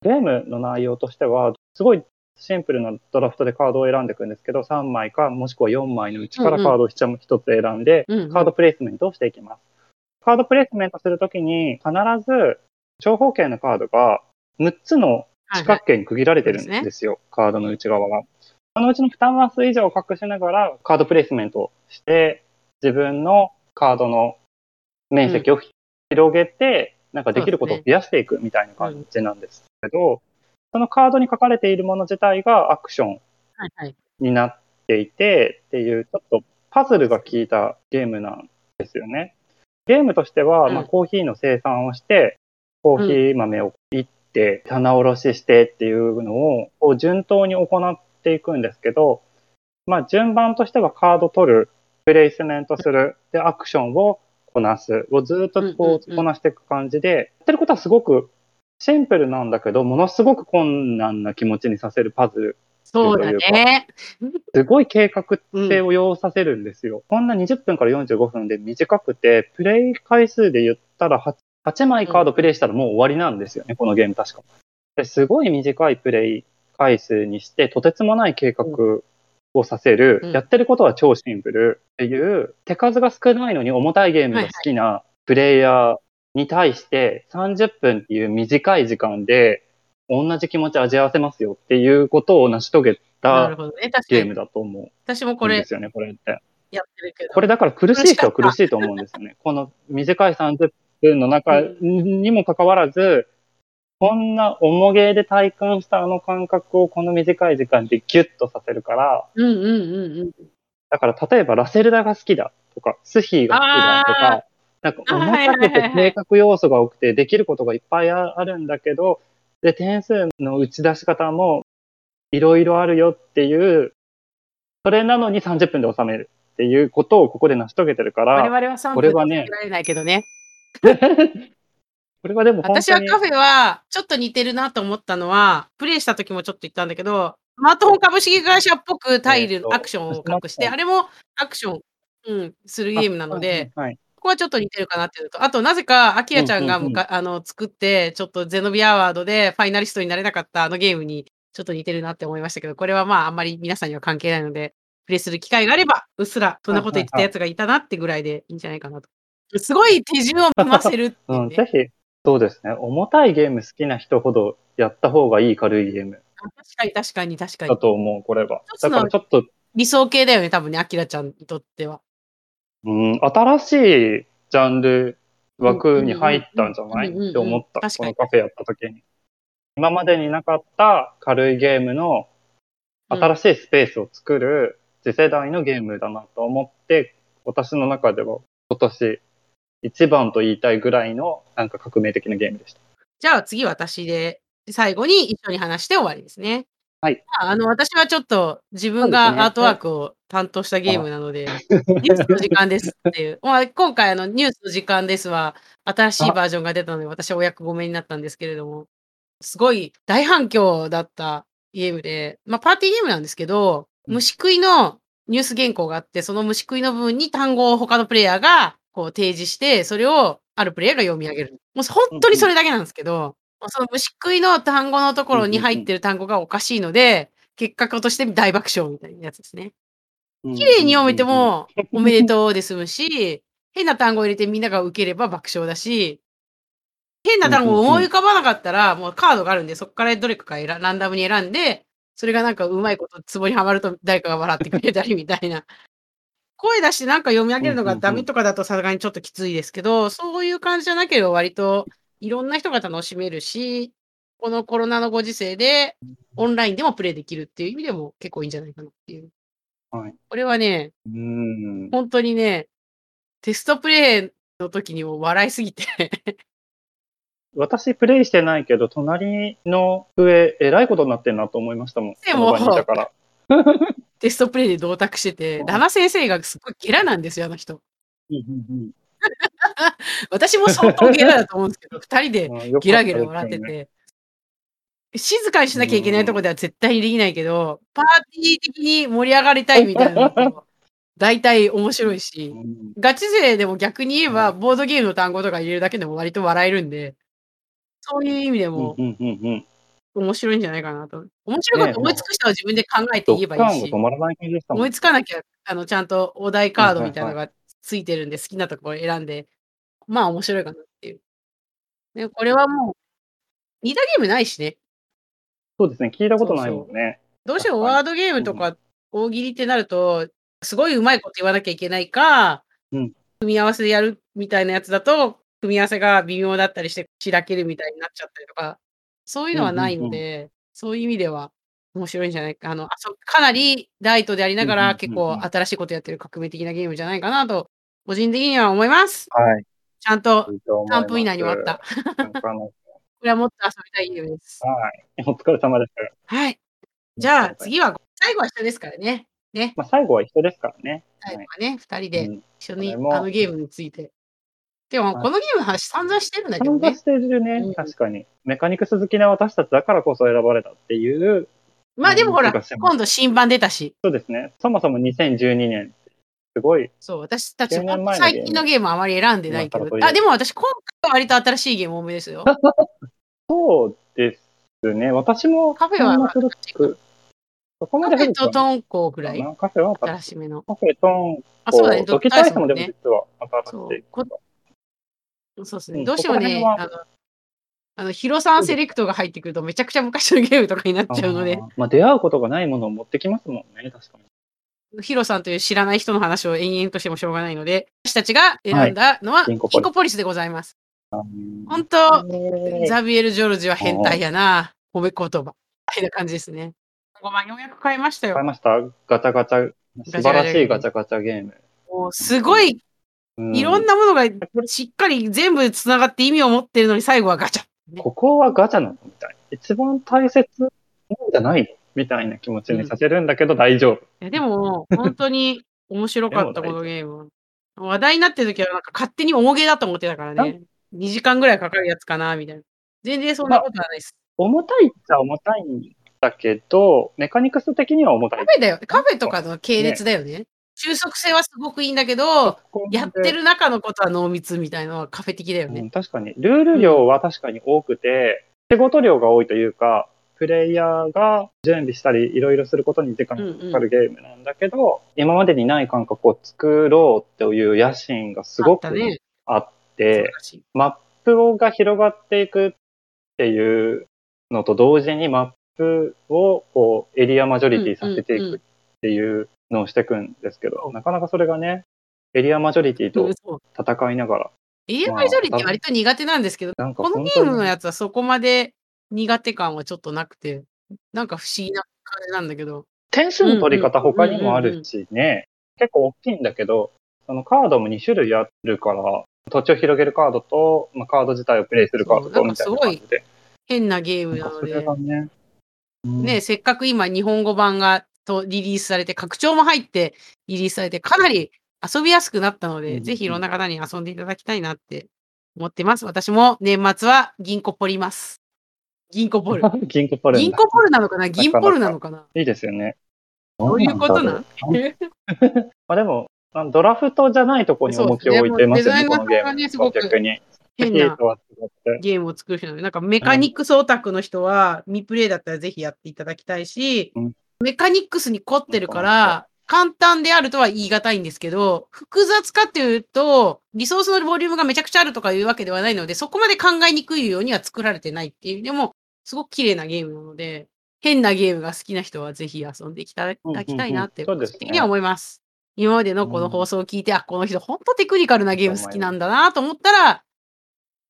Speaker 1: ゲームの内容としては、すごいシンプルなドラフトでカードを選んでいくんですけど、3枚かもしくは4枚のうちからカードを1つ選んで、
Speaker 2: うんうん
Speaker 1: カードプレイスメントをしていきます。カードプレイスメントするときに必ず長方形のカードが6つの四角形に区切られてるん
Speaker 2: はいはい
Speaker 1: ですよ、カードの内側が。そのうちの2マス以上を隠しながらカードプレイスメントをして、自分のカードの面積を広げて、なんかできることを増やしていくみたいな感じなんですけど、そのカードに書かれているもの自体がアクション。になっていてっていう、ちょっとパズルが効いたゲームなんですよね。ゲームとしては、
Speaker 2: うん
Speaker 1: まあ、コーヒーの生産をして、コーヒー豆をいって、棚卸ししてっていうのを順当に行っていくんですけど、まあ、順番としてはカード取る、プレイスメントする、で、アクションをこなす、をずっとこ
Speaker 2: う
Speaker 1: うんこなしていく感じで、やってることはすごくシンプルなんだけど、ものすごく困難な気持ちにさせるパズル
Speaker 2: そうだね。
Speaker 1: すごい計画性を要させるんですよ。こんな20分から45分で短くて、プレイ回数で言ったら 8, 8枚カードプレイしたらもう終わりなんですよね、このゲーム確か。ですごい短いプレイ回数にして、とてつもない計画をさせる、
Speaker 2: うん
Speaker 1: やってることは超シンプルっていう、手数が少ないのに重たいゲームが好きなプレイヤーに対して30分っていう短い時間で同じ気持ち味わわせますよっていうことを成し遂げ
Speaker 2: な
Speaker 1: た。ゲームだと思う。
Speaker 2: 私もこれ
Speaker 1: んですよね、これって。
Speaker 2: やってるけど。
Speaker 1: これだから苦しい人は
Speaker 2: 苦し
Speaker 1: いと思うんですよね。この短い30分の中にもかかわらず、こんな重げで体感したあの感覚をこの短い時間でギュッとさせるから、
Speaker 2: うんうんうんうん。
Speaker 1: だから例えばラセルダが好きだとか、スヒーが好きだとか、なんか重たくて計画要素が多くてできることがいっぱいあるんだけど、で、点数の打ち出し方もいろいろあるよっていう、それなのに30分で収めるっていうことをここで成し遂げてるから、
Speaker 2: 我々は3分
Speaker 1: これはね
Speaker 2: でつけられないけどね。
Speaker 1: これはでも
Speaker 2: 私はカフェはちょっと似てるなと思ったのは、プレイした時もちょっと言ったんだけど、スマートフォン株式会社っぽくタイル、アクションを隠して、あれもアクション、うん、するゲームなので、
Speaker 1: はい、
Speaker 2: ここはちょっと似てるかなっていうのと、あとなぜか、アキラちゃんがむか、あの作って、ちょっとゼノビアワードでファイナリストになれなかったあのゲームにちょっと似てるなって思いましたけど、これはまああんまり皆さんには関係ないので、プレイする機会があれば、うっすらそんなこと言ってたやつがいたなってぐらいでいいんじゃないかなと。すごい手順を踏ませるっていううん
Speaker 1: そうですね。重たいゲーム好きな人ほどやった方がいい軽いゲーム
Speaker 2: 確かに確かに確か
Speaker 1: だ
Speaker 2: に。
Speaker 1: と思う、これはだ
Speaker 2: の
Speaker 1: からちょっと、
Speaker 2: 理想系だよね、多分ね、アキラちゃんにとっては。
Speaker 1: うん、新しいジャンル枠に入ったんじゃない？って思った。このカフェやった時に。今までになかった軽いゲームの新しいスペースを作る次世代のゲームだなと思って、私の中では今年一番と言いたいぐらいのなんか革命的なゲームでした。
Speaker 2: じゃあ次私で、最後に一緒に話して終わりですね。
Speaker 1: はい。
Speaker 2: まあ、あの、私はちょっと自分がアートワークを担当したゲームなので、ニュースの時間ですっていう。まあ、今回あの、ニュースの時間ですは、新しいバージョンが出たので、私はお役御免になったんですけれども、すごい大反響だったゲームで、まあ、パーティーゲームなんですけど、
Speaker 1: うん
Speaker 2: 虫食いのニュース原稿があって、その虫食いの部分に単語を他のプレイヤーがこう提示して、それをあるプレイヤーが読み上げる。もう本当にそれだけなんですけど、その虫食いの単語のところに入ってる単語がおかしいので、結果として大爆笑みたいなやつですね。綺麗に読めてもおめでとうで済むし、変な単語を入れてみんなが受ければ爆笑だし、変な単語を思い浮かばなかったら、もうカードがあるんで、そこからどれかが選ランダムに選んで、それがなんかうまいことツボにはまると誰かが笑ってくれたりみたいな。声出してなんか読み上げるのがダメとかだとさすがにちょっときついですけど、そういう感じじゃなければ割といろんな人が楽しめるし、このコロナのご時世でオンラインでもプレイできるっていう意味でも結構いいんじゃないかなっていう。
Speaker 1: はい
Speaker 2: これはね、
Speaker 1: うん。
Speaker 2: 本当にね、テストプレイの時にも笑いすぎて
Speaker 1: 私プレイしてないけど、隣の上、えらいことになってんなと思いましたもん。
Speaker 2: でも
Speaker 1: から。
Speaker 2: テストプレイで同卓してて、ダナ先生がすごいゲラなんですよ、あの人。私も相当ゲラだと思うんですけど、二人で
Speaker 1: うん
Speaker 2: ゲラゲラ笑って。て、静かにしなきゃいけないところでは絶対にできないけど、パーティー的に盛り上がりたいみたいなのと、大体面白いし、
Speaker 1: うん
Speaker 2: ガチ勢でも逆に言えば、ボードゲームの単語とか入れるだけでも割と笑えるんで、そういう意味でも。面白いんじゃないかなと。面白いこと思いつく人は自分で考えて
Speaker 1: ド
Speaker 2: 言えばいいし。思いつかなきゃ、あの、ちゃんとお題カードみたいなのがついてるんで、好きなところ選んで、まあ面白いかなっていう。でこれはもう、似たゲームないしね。
Speaker 1: そうですね、聞いたことないもんね。
Speaker 2: どうしてもワードゲームとか大喜利ってなると、すごいうまいこと言わなきゃいけないか、
Speaker 1: うん
Speaker 2: 組み合わせでやるみたいなやつだと、組み合わせが微妙だったりして、しらけるみたいになっちゃったりとか、そういうのはないので、そういう意味では面白いんじゃないか。あの、あそかなりライトでありながら、
Speaker 1: うんうんうんうん
Speaker 2: 結構新しいことやってる革命的なゲームじゃないかなと、個人的には思います。
Speaker 1: はい。
Speaker 2: ちゃんと
Speaker 1: いいと思います
Speaker 2: 3分以内に終わった。。これはもっと遊びたいゲームです。
Speaker 1: はい。お疲れ様です。
Speaker 2: はい。じゃあ次は、最後は一緒ですからね。ね。
Speaker 1: まあ、最後は人ですからね。
Speaker 2: 最後はね、二人で
Speaker 1: うん
Speaker 2: 一緒にあのゲームについて。でも、
Speaker 1: はい
Speaker 2: このゲームの話散々してるんだけどね。
Speaker 1: 参加してるね、
Speaker 2: うん
Speaker 1: 確かに。メカニクス好きな私たちだからこそ選ばれたっていう
Speaker 2: まあでもほら、
Speaker 1: うん
Speaker 2: 今度新版出たし。
Speaker 1: そうですね。そもそも2012年、すごい、
Speaker 2: そう、私たち
Speaker 1: 10年
Speaker 2: も
Speaker 1: 前のゲーム
Speaker 2: 最近のゲームあまり選んでないけど。あ、でも私今回は割と新しいゲーム多めですよ。
Speaker 1: そうですね。私も、
Speaker 2: カフェはカフェとトンコぐらい
Speaker 1: カフェは
Speaker 2: 新しめの。
Speaker 1: カフェ、トン
Speaker 2: あ、そうだね。
Speaker 1: コ、ドキ
Speaker 2: タイ
Speaker 1: スもでも。実は新しい。
Speaker 2: そうですね。
Speaker 1: うん
Speaker 2: どうしてもね、あの、あのヒロさんセレクトが入ってくるとめちゃくちゃ昔のゲームとかになっちゃうので
Speaker 1: あ、ーまあ、出会うことがないものを持ってきますもんね、確かに。
Speaker 2: ヒロさんという知らない人の話を延々としてもしょうがないので、私たちが選んだのは、
Speaker 1: ギンコポリス
Speaker 2: キンコポリスでございます。
Speaker 1: うん
Speaker 2: 本当、
Speaker 1: えー
Speaker 2: ザビエル・ジョルジは変態やな。褒め言葉。みたいな感じですね。5万400買いましたよ。
Speaker 1: 買いましたガチャガチャ、素晴らしいガチャガチャゲーム。
Speaker 2: すごい、
Speaker 1: うん
Speaker 2: いろんなものがしっかり全部つながって意味を持ってるのに最後はガチャ。ね
Speaker 1: ここはガチャなのみたいな。一番大切なんじゃないのみたいな気持ちにさせるんだけど大丈夫。
Speaker 2: いやでも、本当に面白かった、このゲームは。話題になってる時はなんか勝手に重げだと思ってたからね。2時間ぐらいかかるやつかな、みたいな。全然そんなことはないです。
Speaker 1: 重たいっちゃ重たいんだけど、メカニクス的には重たい
Speaker 2: カ。フェだよ。カフェとかの系列だよね。収束性はすごくいいんだけど、やってる中のことは濃密みたいなのはカフェ的だよね。
Speaker 1: うん、確かに。ルール量は確かに多くて、仕事量が多いというか、プレイヤーが準備したり、いろいろすることに時間がかかるゲームなんだけど、今までにない感覚を作ろうという野心がすごく
Speaker 2: あっ
Speaker 1: て、
Speaker 2: らしい
Speaker 1: マップが広がっていくっていうのと同時にマップをこうエリアマジョリティさせてい
Speaker 2: うんうんうん
Speaker 1: くっていうのをしていくんですけど、なかなかそれがね、エリアマジョリティ
Speaker 2: う
Speaker 1: と戦いながら、
Speaker 2: エリアマジョリティ割と苦手なんですけど、
Speaker 1: なんか
Speaker 2: このゲームのやつはそこまで苦手感はちょっとなくて、なんか不思議な感じなんだけど。
Speaker 1: 点数の取り方他にもあるしね、結構大きいんだけど、そのカードも2種類あるから、土地を広げるカードと、まあ、カード自体をプレイするカードとみたいな感じで。
Speaker 2: 変なゲーム
Speaker 1: な
Speaker 2: ので、
Speaker 1: がね、うん。
Speaker 2: ね、せっかく今日本語版がとリリースされて、拡張も入ってリリースされて、かなり遊びやすくなったので、
Speaker 1: うん
Speaker 2: ぜひいろんな方に遊んでいただきたいなって思ってます。私も年末は銀行ポリます。銀行ポル。
Speaker 1: 銀行ポル
Speaker 2: 銀行ポルなのかな？銀ポルなのかな？い
Speaker 1: いですよね。
Speaker 2: どういうことな
Speaker 1: まあでも、ドラフトじゃないところに重きを置いてますよね、このゲー
Speaker 2: がねすごく
Speaker 1: 逆に。
Speaker 2: 変な。ゲームを作る人なので、なんかメカニクスオタクの人は、未プレイだったらぜひやっていただきたいし、
Speaker 1: うん
Speaker 2: メカニクスに凝ってるから、簡単であるとは言い難いんですけど、複雑かっていうと、リソースのボリュームがめちゃくちゃあるとかいうわけではないので、そこまで考えにくいようには作られてないっていう、でも、すごく綺麗なゲームなので、変なゲームが好きな人はぜひ遊んでいただきたいなって、個人的には思います。今までのこの放送を聞いて、あ、この人本当テクニカルなゲーム好きなんだなと思ったら、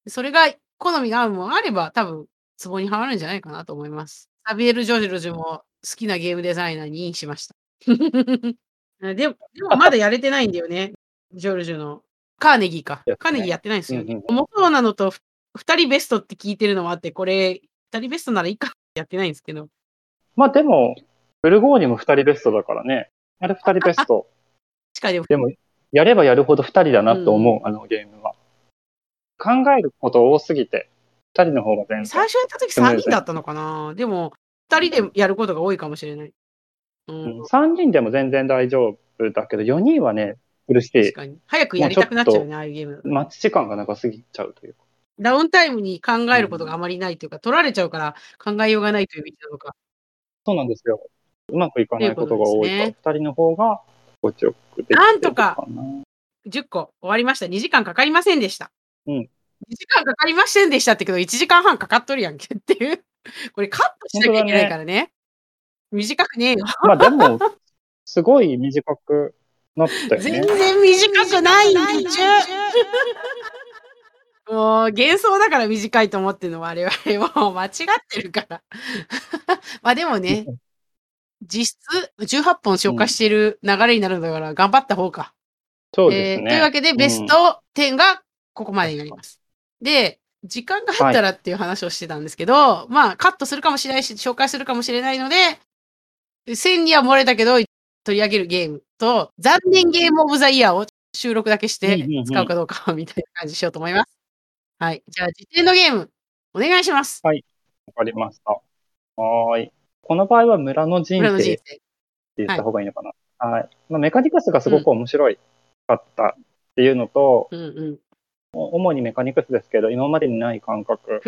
Speaker 2: それが好みが合うもあれば、多分、ツボにはまるんじゃないかなと思います。サビエル・ジョルジュも好きなゲームデザイナーにインしました。でも、でもまだやれてないんだよね。ジョルジュの。カーネギーか。カーネギーやってないんですよね。
Speaker 1: うん
Speaker 2: 重そうなのと、ふ二人ベストって聞いてるのもあって、これ、二人ベストならいいかってやってないんですけど。
Speaker 1: まあでも、ブルゴーニュも2人ベストだからね。あれ2人ベスト。
Speaker 2: しかでも、
Speaker 1: でも、やればやるほど2人だなと思う、
Speaker 2: うん
Speaker 1: あのゲームは。考えること多すぎて、2人の方が全然。
Speaker 2: 最初やった時3人だったのかなでも、2人でやることが多いかもしれない。うん、
Speaker 1: 3人でも全然大丈夫だけど、4人はね、苦しい。
Speaker 2: 確かに。早くやりたくなっちゃうよね、ああいうゲーム。
Speaker 1: 待ち時間が長すぎちゃうというか。
Speaker 2: ダウンタイムに考えることがあまりないというか、取られちゃうから考えようがないという意味なのか。
Speaker 1: そうなんですよ。うまくいかないことが多いから、
Speaker 2: という
Speaker 1: 2人の方が心地よくでき
Speaker 2: なんとか
Speaker 1: な
Speaker 2: 10個終わりました。2時間かかりませんでした。
Speaker 1: うん
Speaker 2: 2時間かかりませんでしたってけど、1時間半かかっとるやんけっていう。これカットしなきゃいけないからね。短くねえよ。
Speaker 1: まあでも、すごい短くなったよ
Speaker 2: 全
Speaker 1: ね。
Speaker 2: 然短くないんでちゅもう幻想だから短いと思ってるの我々もう間違ってるから。まあでもね、実質18本消化している流れになるんだから頑張った方か。
Speaker 1: そうですね。
Speaker 2: えーというわけで、ベスト10がここまでになります。で、時間があったらっていう話をしてたんですけど、まあ、カットするかもしれないし、紹介するかもしれないので、1000には漏れたけど、取り上げるゲームと、残念ゲームオブザイヤーを収録だけして
Speaker 1: うんうんうん
Speaker 2: 使うかどうかみたいな感じしようと思います。はい。じゃあ、時点のゲーム、お願いします。
Speaker 1: わかりました。はーい。この場合は村の人生って。言った方がいいのかな。はい。まあ、メカニクスがすごく面白いかったっていうのと、
Speaker 2: うんうん。
Speaker 1: 主にメカニクスですけど、今までにない感覚。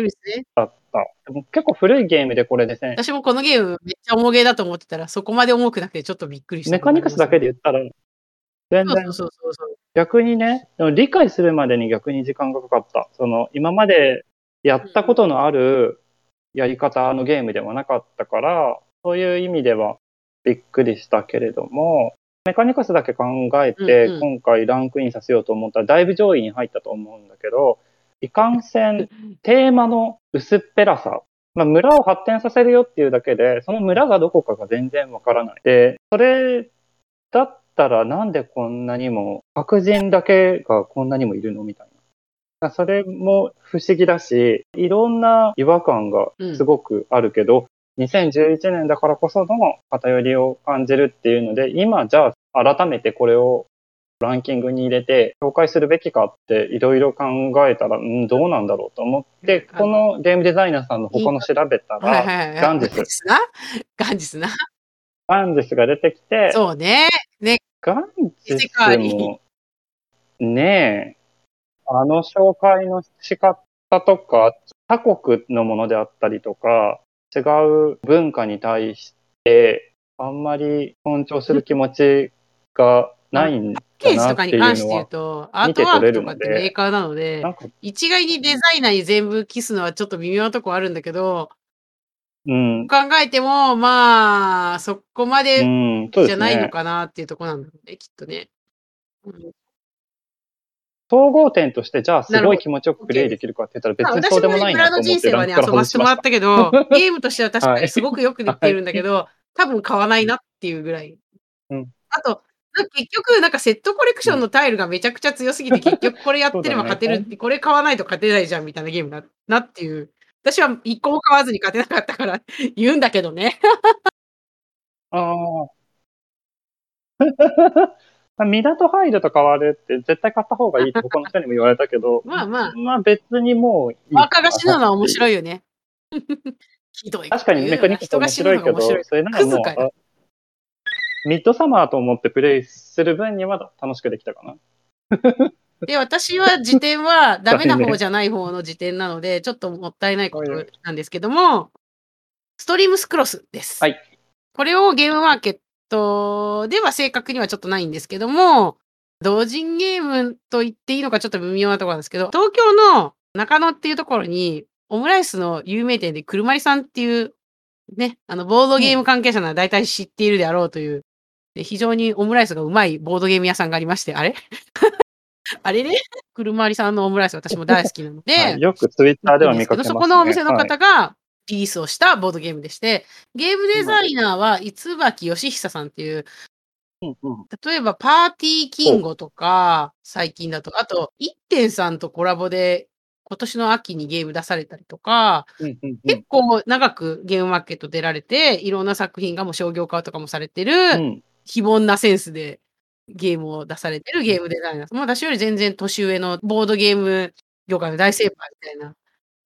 Speaker 1: だった。でも結構古いゲームでこれですね、
Speaker 2: 私もこのゲームめっちゃ重ゲーだと思ってたら、そこまで重くなくてちょっとびっくりした。
Speaker 1: メカニクスだけで言ったら、全然
Speaker 2: そうそうそうそう。
Speaker 1: 逆にね、でも理解するまでに逆に時間がかかった。その、今までやったことのあるやり方のゲームではなかったから、そういう意味ではびっくりしたけれども、メカニクスだけ考えて、
Speaker 2: うんうん
Speaker 1: 今回ランクインさせようと思ったら、だいぶ上位に入ったと思うんだけど、いかんせん、テーマの薄っぺらさ。まあ、村を発展させるよっていうだけで、その村がどこかが全然わからない。で、それだったらなんでこんなにも、白人だけがこんなにもいるのみたいな。それも不思議だし、いろんな違和感がすごくあるけど、2011年だからこその偏りを感じるっていうので、今じゃあ改めてこれをランキングに入れて紹介するべきかっていろいろ考えたら、うん、どうなんだろうと思って、このゲームデザイナーさんの他の調べたら、
Speaker 2: はい。
Speaker 1: ガンジス
Speaker 2: ガンジスな？ガンジスな？
Speaker 1: ガンジスが出てきて、
Speaker 2: そうね。ね。
Speaker 1: ガンジスも、ねえ、あの紹介の仕方とか、他国のものであったりとか、違う文化に対して、あんまり尊重する気持ちがないんだなっていう
Speaker 2: に関して言う
Speaker 1: のは、
Speaker 2: と、アートワークとかってメーカーなので一概にデザイナーに全部キスのはちょっと微妙なとこあるんだけど、
Speaker 1: うん、
Speaker 2: 考えても、まあ、そこま
Speaker 1: う
Speaker 2: でじゃないの
Speaker 1: ね。
Speaker 2: かなっていうとこなんだろうね、きっとね。うん
Speaker 1: 総合点として、じゃあすごい気持ちよくプレイできるかって言ったら別
Speaker 2: まあ、
Speaker 1: にそうで
Speaker 2: 私も
Speaker 1: もないなと思
Speaker 2: 村の人生はね、遊ばせてもら。ったけど、ゲームとしては確かにすごくよくできてるんだけど、多分買わないなっていうぐらい。
Speaker 1: うん
Speaker 2: あと、結局、なんかセットコレクションのタイルがめちゃくちゃ強すぎて、結局これやってれば勝てるって、これ買わないと勝てないじゃんみたいなゲームだなっていう。私は一個も買わずに勝てなかったから言うんだけどね。
Speaker 1: ああ。ミダとハイドと変わるって絶対買った方がいいって 他の人にも言われたけど、
Speaker 2: まあまあ、
Speaker 1: まあ別にもういい。
Speaker 2: 若が死ぬのは面白いよね。ひどい。
Speaker 1: 確かにメカニクス面白いけど、
Speaker 2: のが面白い。
Speaker 1: それならもう
Speaker 2: クズかよ、
Speaker 1: あミッドサマーと思ってプレイする分には楽しくできたかな。
Speaker 2: で、私は辞典はダメな方じゃない方の辞典なので、ちょっともったいないことなんですけども、ストリームスクロスです。
Speaker 1: はい。
Speaker 2: これをゲームマーケットでは正確にはちょっとないんですけども、同人ゲームと言っていいのかちょっと微妙なところなんですけど、東京の中野っていうところに、オムライスの有名店で車りさんっていう、ね、あの、ボードゲーム関係者なら大体知っているであろうという、で非常にオムライスがうまいボードゲーム屋さんがありまして、あれ？あれね？車りさんのオムライス私も大好きなので、
Speaker 1: はいよくツイッターでは見かけます、ね。
Speaker 2: そこのお店の
Speaker 1: はい。
Speaker 2: 方がリリースをしたボードゲームでして、ゲームデザイナーは五垣義久さんっていう、例えばパーティーキンゴとか、最近だと、あと、一点さんとコラボで今年の秋にゲーム出されたりとか、結構長くゲームマーケット出られて、いろんな作品がもう商業化とかもされてる、
Speaker 1: うん。
Speaker 2: 非凡なセンスでゲームを出されてるゲームデザイナー。もう私より全然年上のボードゲーム業界の大先輩みたいな、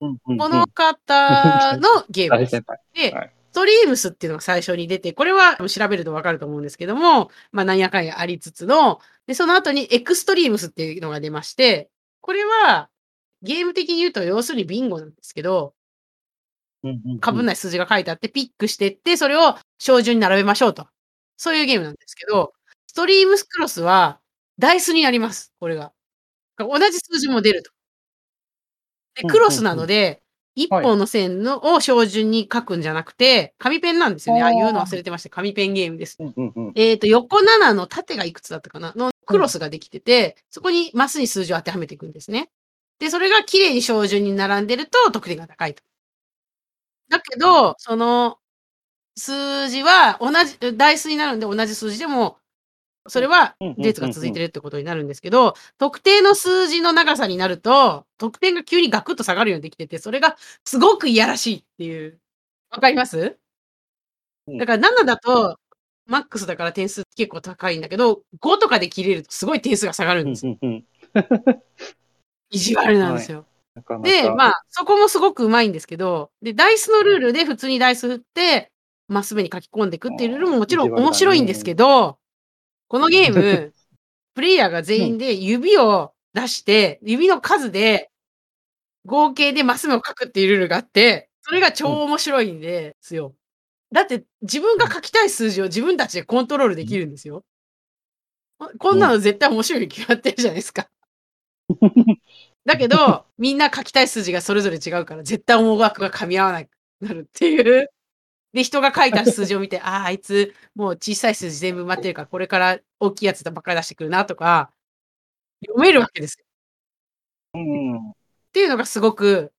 Speaker 2: この方のゲームです。で、
Speaker 1: はい
Speaker 2: ストリームスっていうのが最初に出て、これは調べるとわかると思うんですけども、まあなんやかんやありつつの、で、その後にエクストリームスっていうのが出まして、これはゲーム的に言うと要するにビンゴなんですけど、かぶんない数字が書いてあって、ピックしてって、それを小順に並べましょうと。そういうゲームなんですけど、ストリームスクロスはダイスになります、これが。同じ数字も出ると。で、
Speaker 1: うん
Speaker 2: クロスなので、一
Speaker 1: はい
Speaker 2: 本の線のを小順に書くんじゃなくて、紙ペンなんですよね。あ、
Speaker 1: あー
Speaker 2: 言うの忘れてました。紙ペンゲームです。えっ、と、横7の縦がいくつだったかな？のクロスができてて、そこにマスに数字を当てはめていくんですね。で、それが綺麗に小順に並んでると得点が高いと。だけど、その数字は同じ、ダイスになるんで同じ数字でも、それは列が続いてるってことになるんですけど、特定の数字の長さになると、得点が急にガクッと下がるようにできてて、それがすごくいやらしいっていう。わかります？
Speaker 1: うん。
Speaker 2: だから7だと、マックスだから点数結構高いんだけど、5とかで切れるとすごい点数が下がるん
Speaker 1: うん
Speaker 2: ですよ。意地悪なんですよ。
Speaker 1: なかなか。
Speaker 2: で、まあ、そこもすごくうまいんですけど、で、ダイスのルールで普通にダイス振って、マス目に書き込んでいくっていうルールももちろん面白いんですけど、このゲーム、プレイヤーが全員で指を出して、指の数で合計でマス目を書くっていうルールがあって、それが超面白いんですよ。だって自分が書きたい数字を自分たちでコントロールできるんですよ。こんなの絶対面白いに決まってるじゃないですか。だけど、みんな書きたい数字がそれぞれ違うから、絶対思惑が噛み合わなくなるっていう。で、人が書いた数字を見て、ああ、あいつ、もう小さい数字全部埋まってるから、これから大きいやつばっかり出してくるなとか、読めるわけですよ。
Speaker 1: うん。
Speaker 2: っていうのがすごく、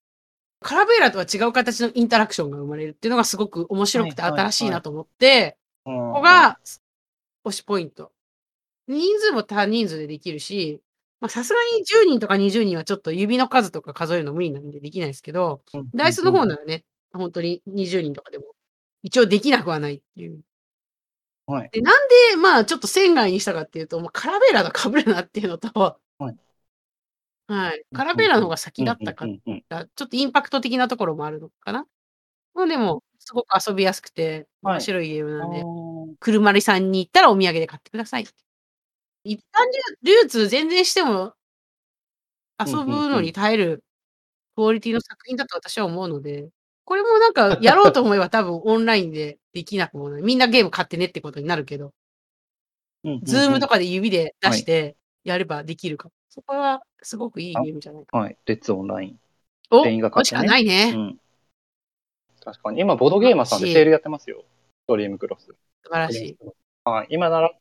Speaker 2: カラベーラとは違う形のインタラクションが生まれるっていうのがすごく面白くて新しいなと思って、
Speaker 1: こ
Speaker 2: ここ、が推しポイント。人数も多人数でできるし、まあさすがに10人とか20人はちょっと指の数とか数えるの無理なんでできないですけど、ダイスの方ならね、本当に20人とかでも一応できなくはないっていう。
Speaker 1: はい。
Speaker 2: で、なんで、まあちょっと線外にしたかっていうと、もうカラベーラと被るなっていうのと、
Speaker 1: はい。
Speaker 2: はい。カラベーラの方が先だったからちょっとインパクト的なところもあるのかな。まあでも、すごく遊びやすくて、
Speaker 1: はい
Speaker 2: 面白いゲームなんで、
Speaker 1: あー
Speaker 2: 車りさんに行ったらお土産で買ってください。一般流流通全然しても、遊ぶのに耐えるクオリティの作品だと私は思うので、これもなんかやろうと思えば多分オンラインでできなくもない。みんなゲーム買ってねってことになるけど、ズームとかで指で出してやればできるかも。そこはすごくいいゲームじゃないか。
Speaker 1: はい。レッツオンライン。
Speaker 2: お、
Speaker 1: 全員が買ってね
Speaker 2: かないね。
Speaker 1: うん。確かに。今、ボードゲーマーさんでセールやってますよ。ストリームクロス。
Speaker 2: 素晴らしい。
Speaker 1: はい。今なら、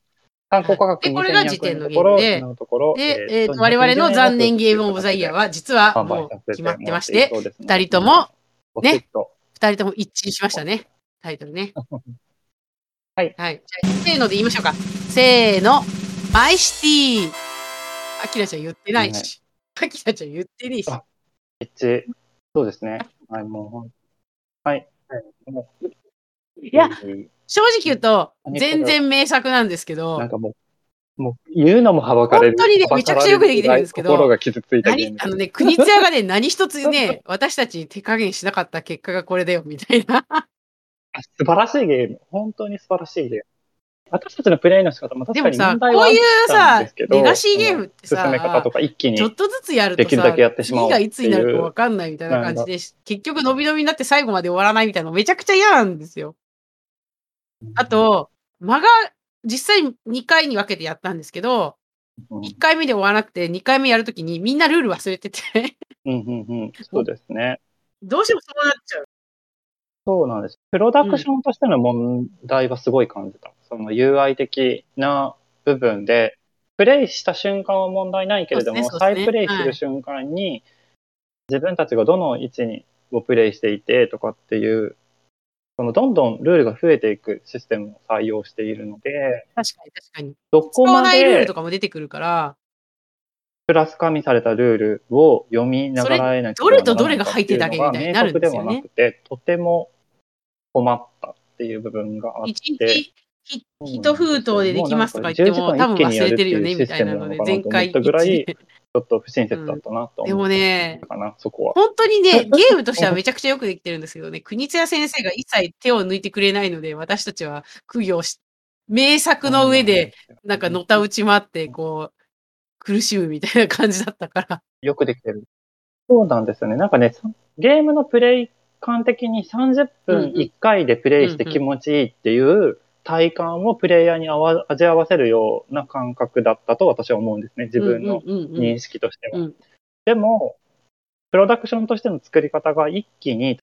Speaker 1: 参考価格
Speaker 2: でこれが
Speaker 1: 2200
Speaker 2: 時点の
Speaker 1: 円のところ、
Speaker 2: ゲームでで、え
Speaker 1: ー
Speaker 2: 我々の残念ゲームオブザイヤーは、実は
Speaker 1: 販
Speaker 2: もう決まってまして、二人とも、
Speaker 1: ポチッと
Speaker 2: 二人とも一致しましたね。タイトルね。
Speaker 1: はい。
Speaker 2: はい。じゃあ、せーので言いましょうか。せーの。マイシティアキラちゃん言ってないし。アキラちゃん言ってねえし。
Speaker 1: あ一致。そうですね。はい、もうはい。はい
Speaker 2: や、
Speaker 1: い
Speaker 2: 正直言うと、
Speaker 1: 何
Speaker 2: 全然名作なんですけど
Speaker 1: なん、かもう、もう言うのもはばかれる。
Speaker 2: 本当にねめちゃくちゃよくできてるんですけど
Speaker 1: 心が傷ついた
Speaker 2: 何あのね、国津屋がね、何一つね、私たちに手加減しなかった結果がこれだよ、みたいな。
Speaker 1: あ素晴らしいゲーム。本当に素晴らしいゲーム。私たちのプレイの仕方も確かに問題はあったんですけど、
Speaker 2: こういうさレガシーゲームってさ
Speaker 1: 進め方とか一気に
Speaker 2: ちょっとずつやると
Speaker 1: できるだ
Speaker 2: さ、
Speaker 1: けやってしまおう
Speaker 2: 次がいつになるかわかんないみたいな感じで、結局伸び伸びになって最後まで終わらないみたいなのめちゃくちゃ嫌なんですよ。あ、と、間が実際2回に分けてやったんですけど、
Speaker 1: うん
Speaker 2: 1回目で終わらなくて2回目やるときにみんなルール忘れてて、
Speaker 1: うんうんうん、そうですね。
Speaker 2: どうしてもそうなっちゃう。
Speaker 1: そうなんです。プロダクションとしての問題はすごい感じた。その UI 的な部分で、プレイした瞬間は問題ないけれども、
Speaker 2: ねね
Speaker 1: 再プレイする瞬間に、自分たちがどの位置にをプレイしていてとかっていう、そのどんどんルールが増えていくシステムを採用しているので、
Speaker 2: 確かに確かに。
Speaker 1: どこま
Speaker 2: 使わないルール
Speaker 1: で
Speaker 2: とかも出てくるから、
Speaker 1: プラス加味されたルールを読みながらえなきゃ
Speaker 2: どれとどれが入ってるだけみたいになるんですよね。
Speaker 1: ではなくて、とても困ったっていう部分があっ
Speaker 2: 一
Speaker 1: て。
Speaker 2: 一封筒でできますとか言っても、多分忘れてるよねみたいなので、前回
Speaker 1: ぐらい、ょっと不親切だったなと思
Speaker 2: でもね
Speaker 1: うかな、そこは。
Speaker 2: 本当にね、ゲームとしてはめちゃくちゃよくできてるんですけどね、国津屋先生が一切手を抜いてくれないので、私たちは苦行し、名作の上で、なんかのたうち回って、こう、苦しむみたいな感じだったから。
Speaker 1: よくできてる。そうなんですよね。なんかね、そゲームのプレイ感的に30分1回でプレイして気持ちいいっていう体感をプレイヤーに味合わせるような感覚だったと私は思うんですね。自分の
Speaker 2: うんうんうんうん
Speaker 1: 認識としては。
Speaker 2: うん
Speaker 1: でも、プロダクションとしての作り方が一気に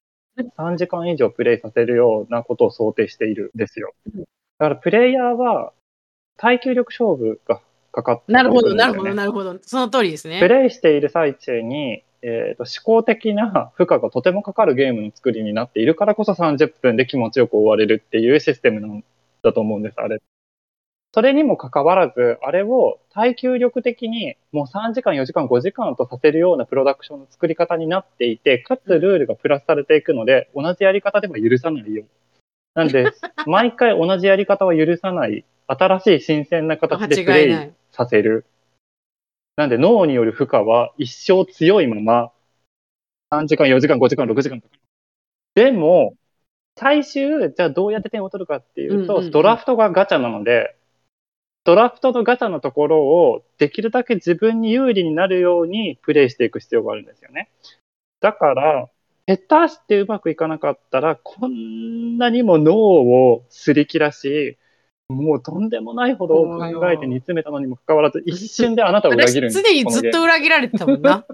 Speaker 1: 3時間以上プレイさせるようなことを想定しているんですよ。
Speaker 2: うん
Speaker 1: だからプレイヤーは耐久力勝負がかかって
Speaker 2: なるほど、なるほど、なるほど。その通りですね
Speaker 1: プ。レイしている最中に、えー、と思考的な負荷がとてもかかるゲームの作りになっているからこそ30分で気持ちよく終われるっていうシステムなんだと思うんです、あれ。それにもかかわらず、あれを耐久力的にもう3時間、4時間、5時間とさせるようなプロダクションの作り方になっていて、かつルールがプラスされていくので、同じやり方では許さないよ。なんで、毎回同じやり方は許さない、新しい新鮮な形でプレイ。させる。なんで脳による負荷は一生強いまま、3時間、4時間、5時間、6時間とか。でも、最終、じゃあどうやって点を取るかっていうと、
Speaker 2: うんうんうん
Speaker 1: ドラフトがガチャなので、ドラフトのガチャのところをできるだけ自分に有利になるようにプレイしていく必要があるんですよね。だから、下手してうまくいかなかったら、こんなにも脳をすり切らし、もうとんでもないほど考えて煮詰めたのにもかかわらず、一瞬であなたを裏切
Speaker 2: 私
Speaker 1: るんです
Speaker 2: 常にずっと裏切られてたもんな。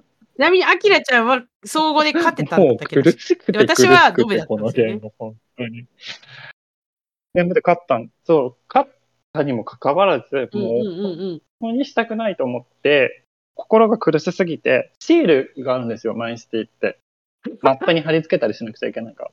Speaker 2: ちなみに、アキラちゃんは総合で勝てたんだけど私はドベだった
Speaker 1: この
Speaker 2: んですよね
Speaker 1: ゲーム、本当に。全部で勝ったん、そう、勝ったにもかかわらず、
Speaker 2: うんうん
Speaker 1: もう、
Speaker 2: うんうん。
Speaker 1: 本当にしたくないと思って、心が苦しすぎて、シールがあるんですよ、マインシティって。マップに貼り付けたりしなくちゃいけないから。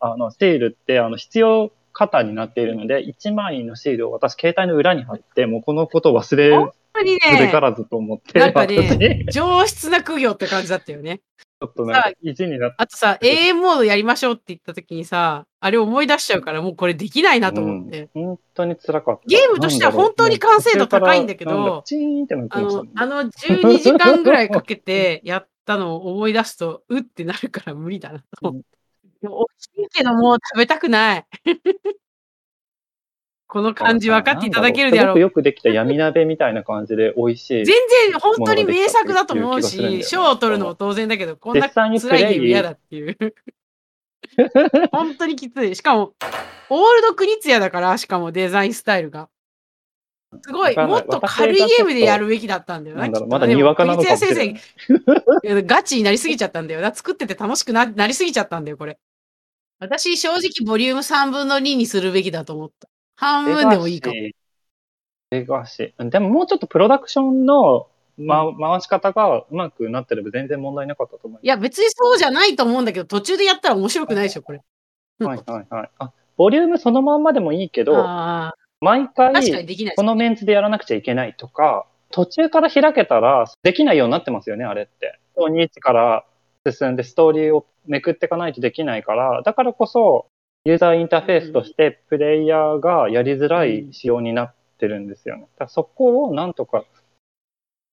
Speaker 1: あの、シールって、あの、必要型になっているので、1枚のシールを私、携帯の裏に貼って、もうこのことを忘れ
Speaker 2: 本当にね、
Speaker 1: るべからずと思って、
Speaker 2: なんかね上質な苦行って感じだったよね。
Speaker 1: ょっとなんか意地になって、
Speaker 2: あとさ、永遠モードやりましょうって言った時にさ、あれ思い出しちゃうから、もうこれできないなと思って。
Speaker 1: うん本当に辛かった。
Speaker 2: ゲームとしては本当に完成度高いんだけどあのあの12時間ぐらいかけてやったのを思い出すと、うってなるから無理だなと思って。でも美味しいけどもう食べたくない。この感じ分かっていただけるであろう。
Speaker 1: よくできた闇鍋みたいな感じで美味しい。
Speaker 2: 全然本当に名作だと思うし、賞を取るのも当然だけど、こんな辛いゲーム嫌だっていう。本当にきつい。しかも、オールドクニツヤだから、しかもデザインスタイルが。すごい、もっと軽いゲームでやるべきだったんだよな。
Speaker 1: まだにわかなのかもしれない。
Speaker 2: ガチになりすぎちゃったんだよな。作ってて楽しくななりすぎちゃったんだよ、これ。私、正直、ボリューム3分の2にするべきだと思った。半分でもいいかも。
Speaker 1: レガシー。でももうちょっとプロダクションの、ま、回し方がうまくなってれば全然問題なかったと思い
Speaker 2: いや、別にそうじゃないと思うんだけど、途中でやったら面白くないでしょ、これ。
Speaker 1: ます。はいはいはい。あ、ボリュームそのまんまでもいいけど、
Speaker 2: あ
Speaker 1: 毎回。このメンツでやらなくちゃいけないとか、途中から開けたらできないようになってますよね、あれって。2から進んでストーリーをめくっていかないとできないから、だからこそユーザーインターフェースとしてプレイヤーがやりづらい仕様になってるんですよね。だそこをなんとかし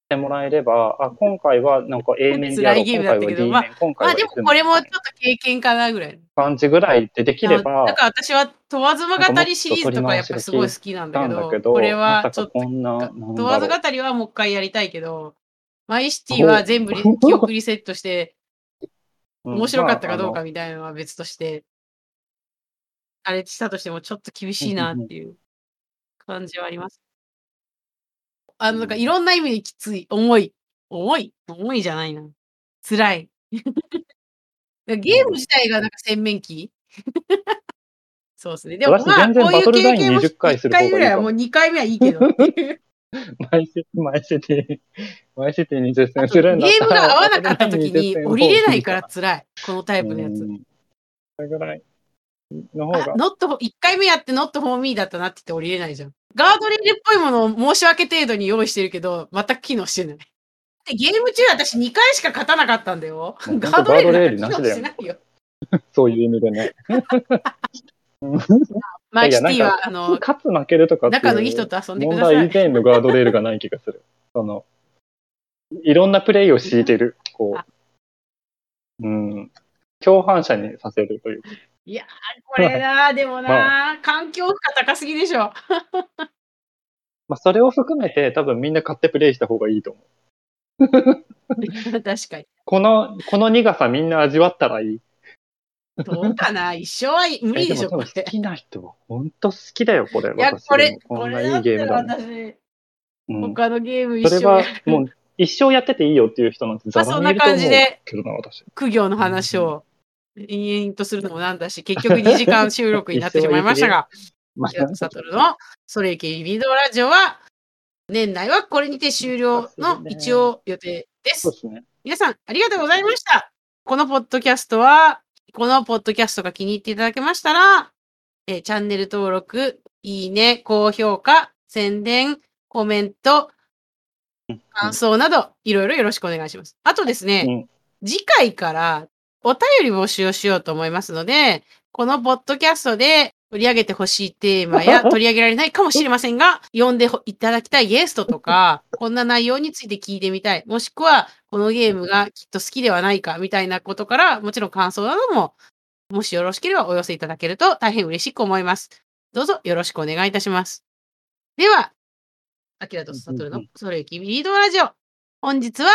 Speaker 1: てもらえれば、あ、今回はなんか A 面でやろう、今回は
Speaker 2: ムだったけど
Speaker 1: D
Speaker 2: まあ
Speaker 1: 面、今回は
Speaker 2: まあでもこれもちょっと経験かなぐらい。
Speaker 1: 感じぐらいでできれ
Speaker 2: だ
Speaker 1: ば、
Speaker 2: から私は問わずま語りシリーズとかやっぱすごい好きなんだけど、
Speaker 1: けど、
Speaker 2: これはちょっと問わず語りはもう一回やりたいけど、マイシティは全部リ記憶リセットして面白かったかどうかみたいなのは別として、あれしたとしてもちょっと厳しいなっていう感じはあります。あの、なんかいろんな意味できつい、重い、重い、重いじゃないな。辛い。ゲーム自体がなんか洗面器？そうですね。でも
Speaker 1: 私
Speaker 2: まあ、こういう経験も
Speaker 1: 20回す
Speaker 2: 1
Speaker 1: る方がいいかも
Speaker 2: 回ぐらいはもう2回目はいいけど。
Speaker 1: マイシティ、マイシティ、マイシティに実
Speaker 2: あと
Speaker 1: 践するんだ
Speaker 2: ゲームが合わなかった時に降りれないから
Speaker 1: バ
Speaker 2: 辛い。このタイプのやつ。
Speaker 1: トルライン20うんそれぐらいの方が。
Speaker 2: あノット、1回目やってノットフォーミーだったなって言って降りれないじゃん。ガードレールっぽいものを申し訳程度に用意してるけど、全く機能してない。でゲーム中私2回しか勝たなかったんだよ。ガードレールなんか機能してないよ。
Speaker 1: そういう意味でね。
Speaker 2: マイシティは、あの、
Speaker 1: 勝つ負けるとか
Speaker 2: 仲のいい人と遊んでく
Speaker 1: 問
Speaker 2: ださい。
Speaker 1: 題以前のガードレールがない気がする。その、いろんなプレイを強いてる、こう、うん、共犯者にさせるという。
Speaker 2: いやー、これなー、でもなー、環境負荷高すぎでしょ。
Speaker 1: まあ、それを含めて多分みんな買ってプレイした方がいいと思う。
Speaker 2: 確かに。
Speaker 1: この、この苦さみんな味わったらいい。
Speaker 2: どうかな一生は無理でしょ、これ。
Speaker 1: きな人は本当好きだよ、これ。
Speaker 2: いや、
Speaker 1: 私
Speaker 2: これ
Speaker 1: こ
Speaker 2: こ
Speaker 1: んない
Speaker 2: れだったら
Speaker 1: いゲームだもん。
Speaker 2: 私、
Speaker 1: うん
Speaker 2: 他のゲーム一
Speaker 1: それはもう一生やってていいよっていう人なんてざらにいると思う
Speaker 2: まあそんな感じで
Speaker 1: けどな、私。
Speaker 2: 苦行の話を延々とするのもなんだし、結局2時間収録になってしまいましたが、
Speaker 1: ま
Speaker 2: 平田悟のそれいけリビドラジオは、年内はこれにて終了の一応予定です。
Speaker 1: そうですね。
Speaker 2: 皆さん、ありがとうございました。このポッドキャストは、このポッドキャストが気に入っていただけましたら、えーチャンネル登録、いいね、高評価、宣伝、コメント、感想など、いろいろよろしくお願いします。あとですね、
Speaker 1: うん
Speaker 2: 次回からお便り募集をしようと思いますので、このポッドキャストで取り上げてほしいテーマや 取り上げられないかもしれませんが、読んでいただきたいゲストとか、こんな内容について聞いてみたい、もしくはこのゲームがきっと好きではないかみたいなことから、もちろん感想なども、もしよろしければお寄せいただけると大変嬉しく思います。どうぞよろしくお願いいたします。では、アキラとサトルのそロゆきビードラジオ。本日は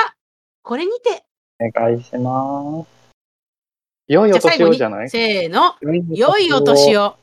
Speaker 2: これにて。
Speaker 1: お願いします。良いお年をじゃない？
Speaker 2: せーの。良いお年を。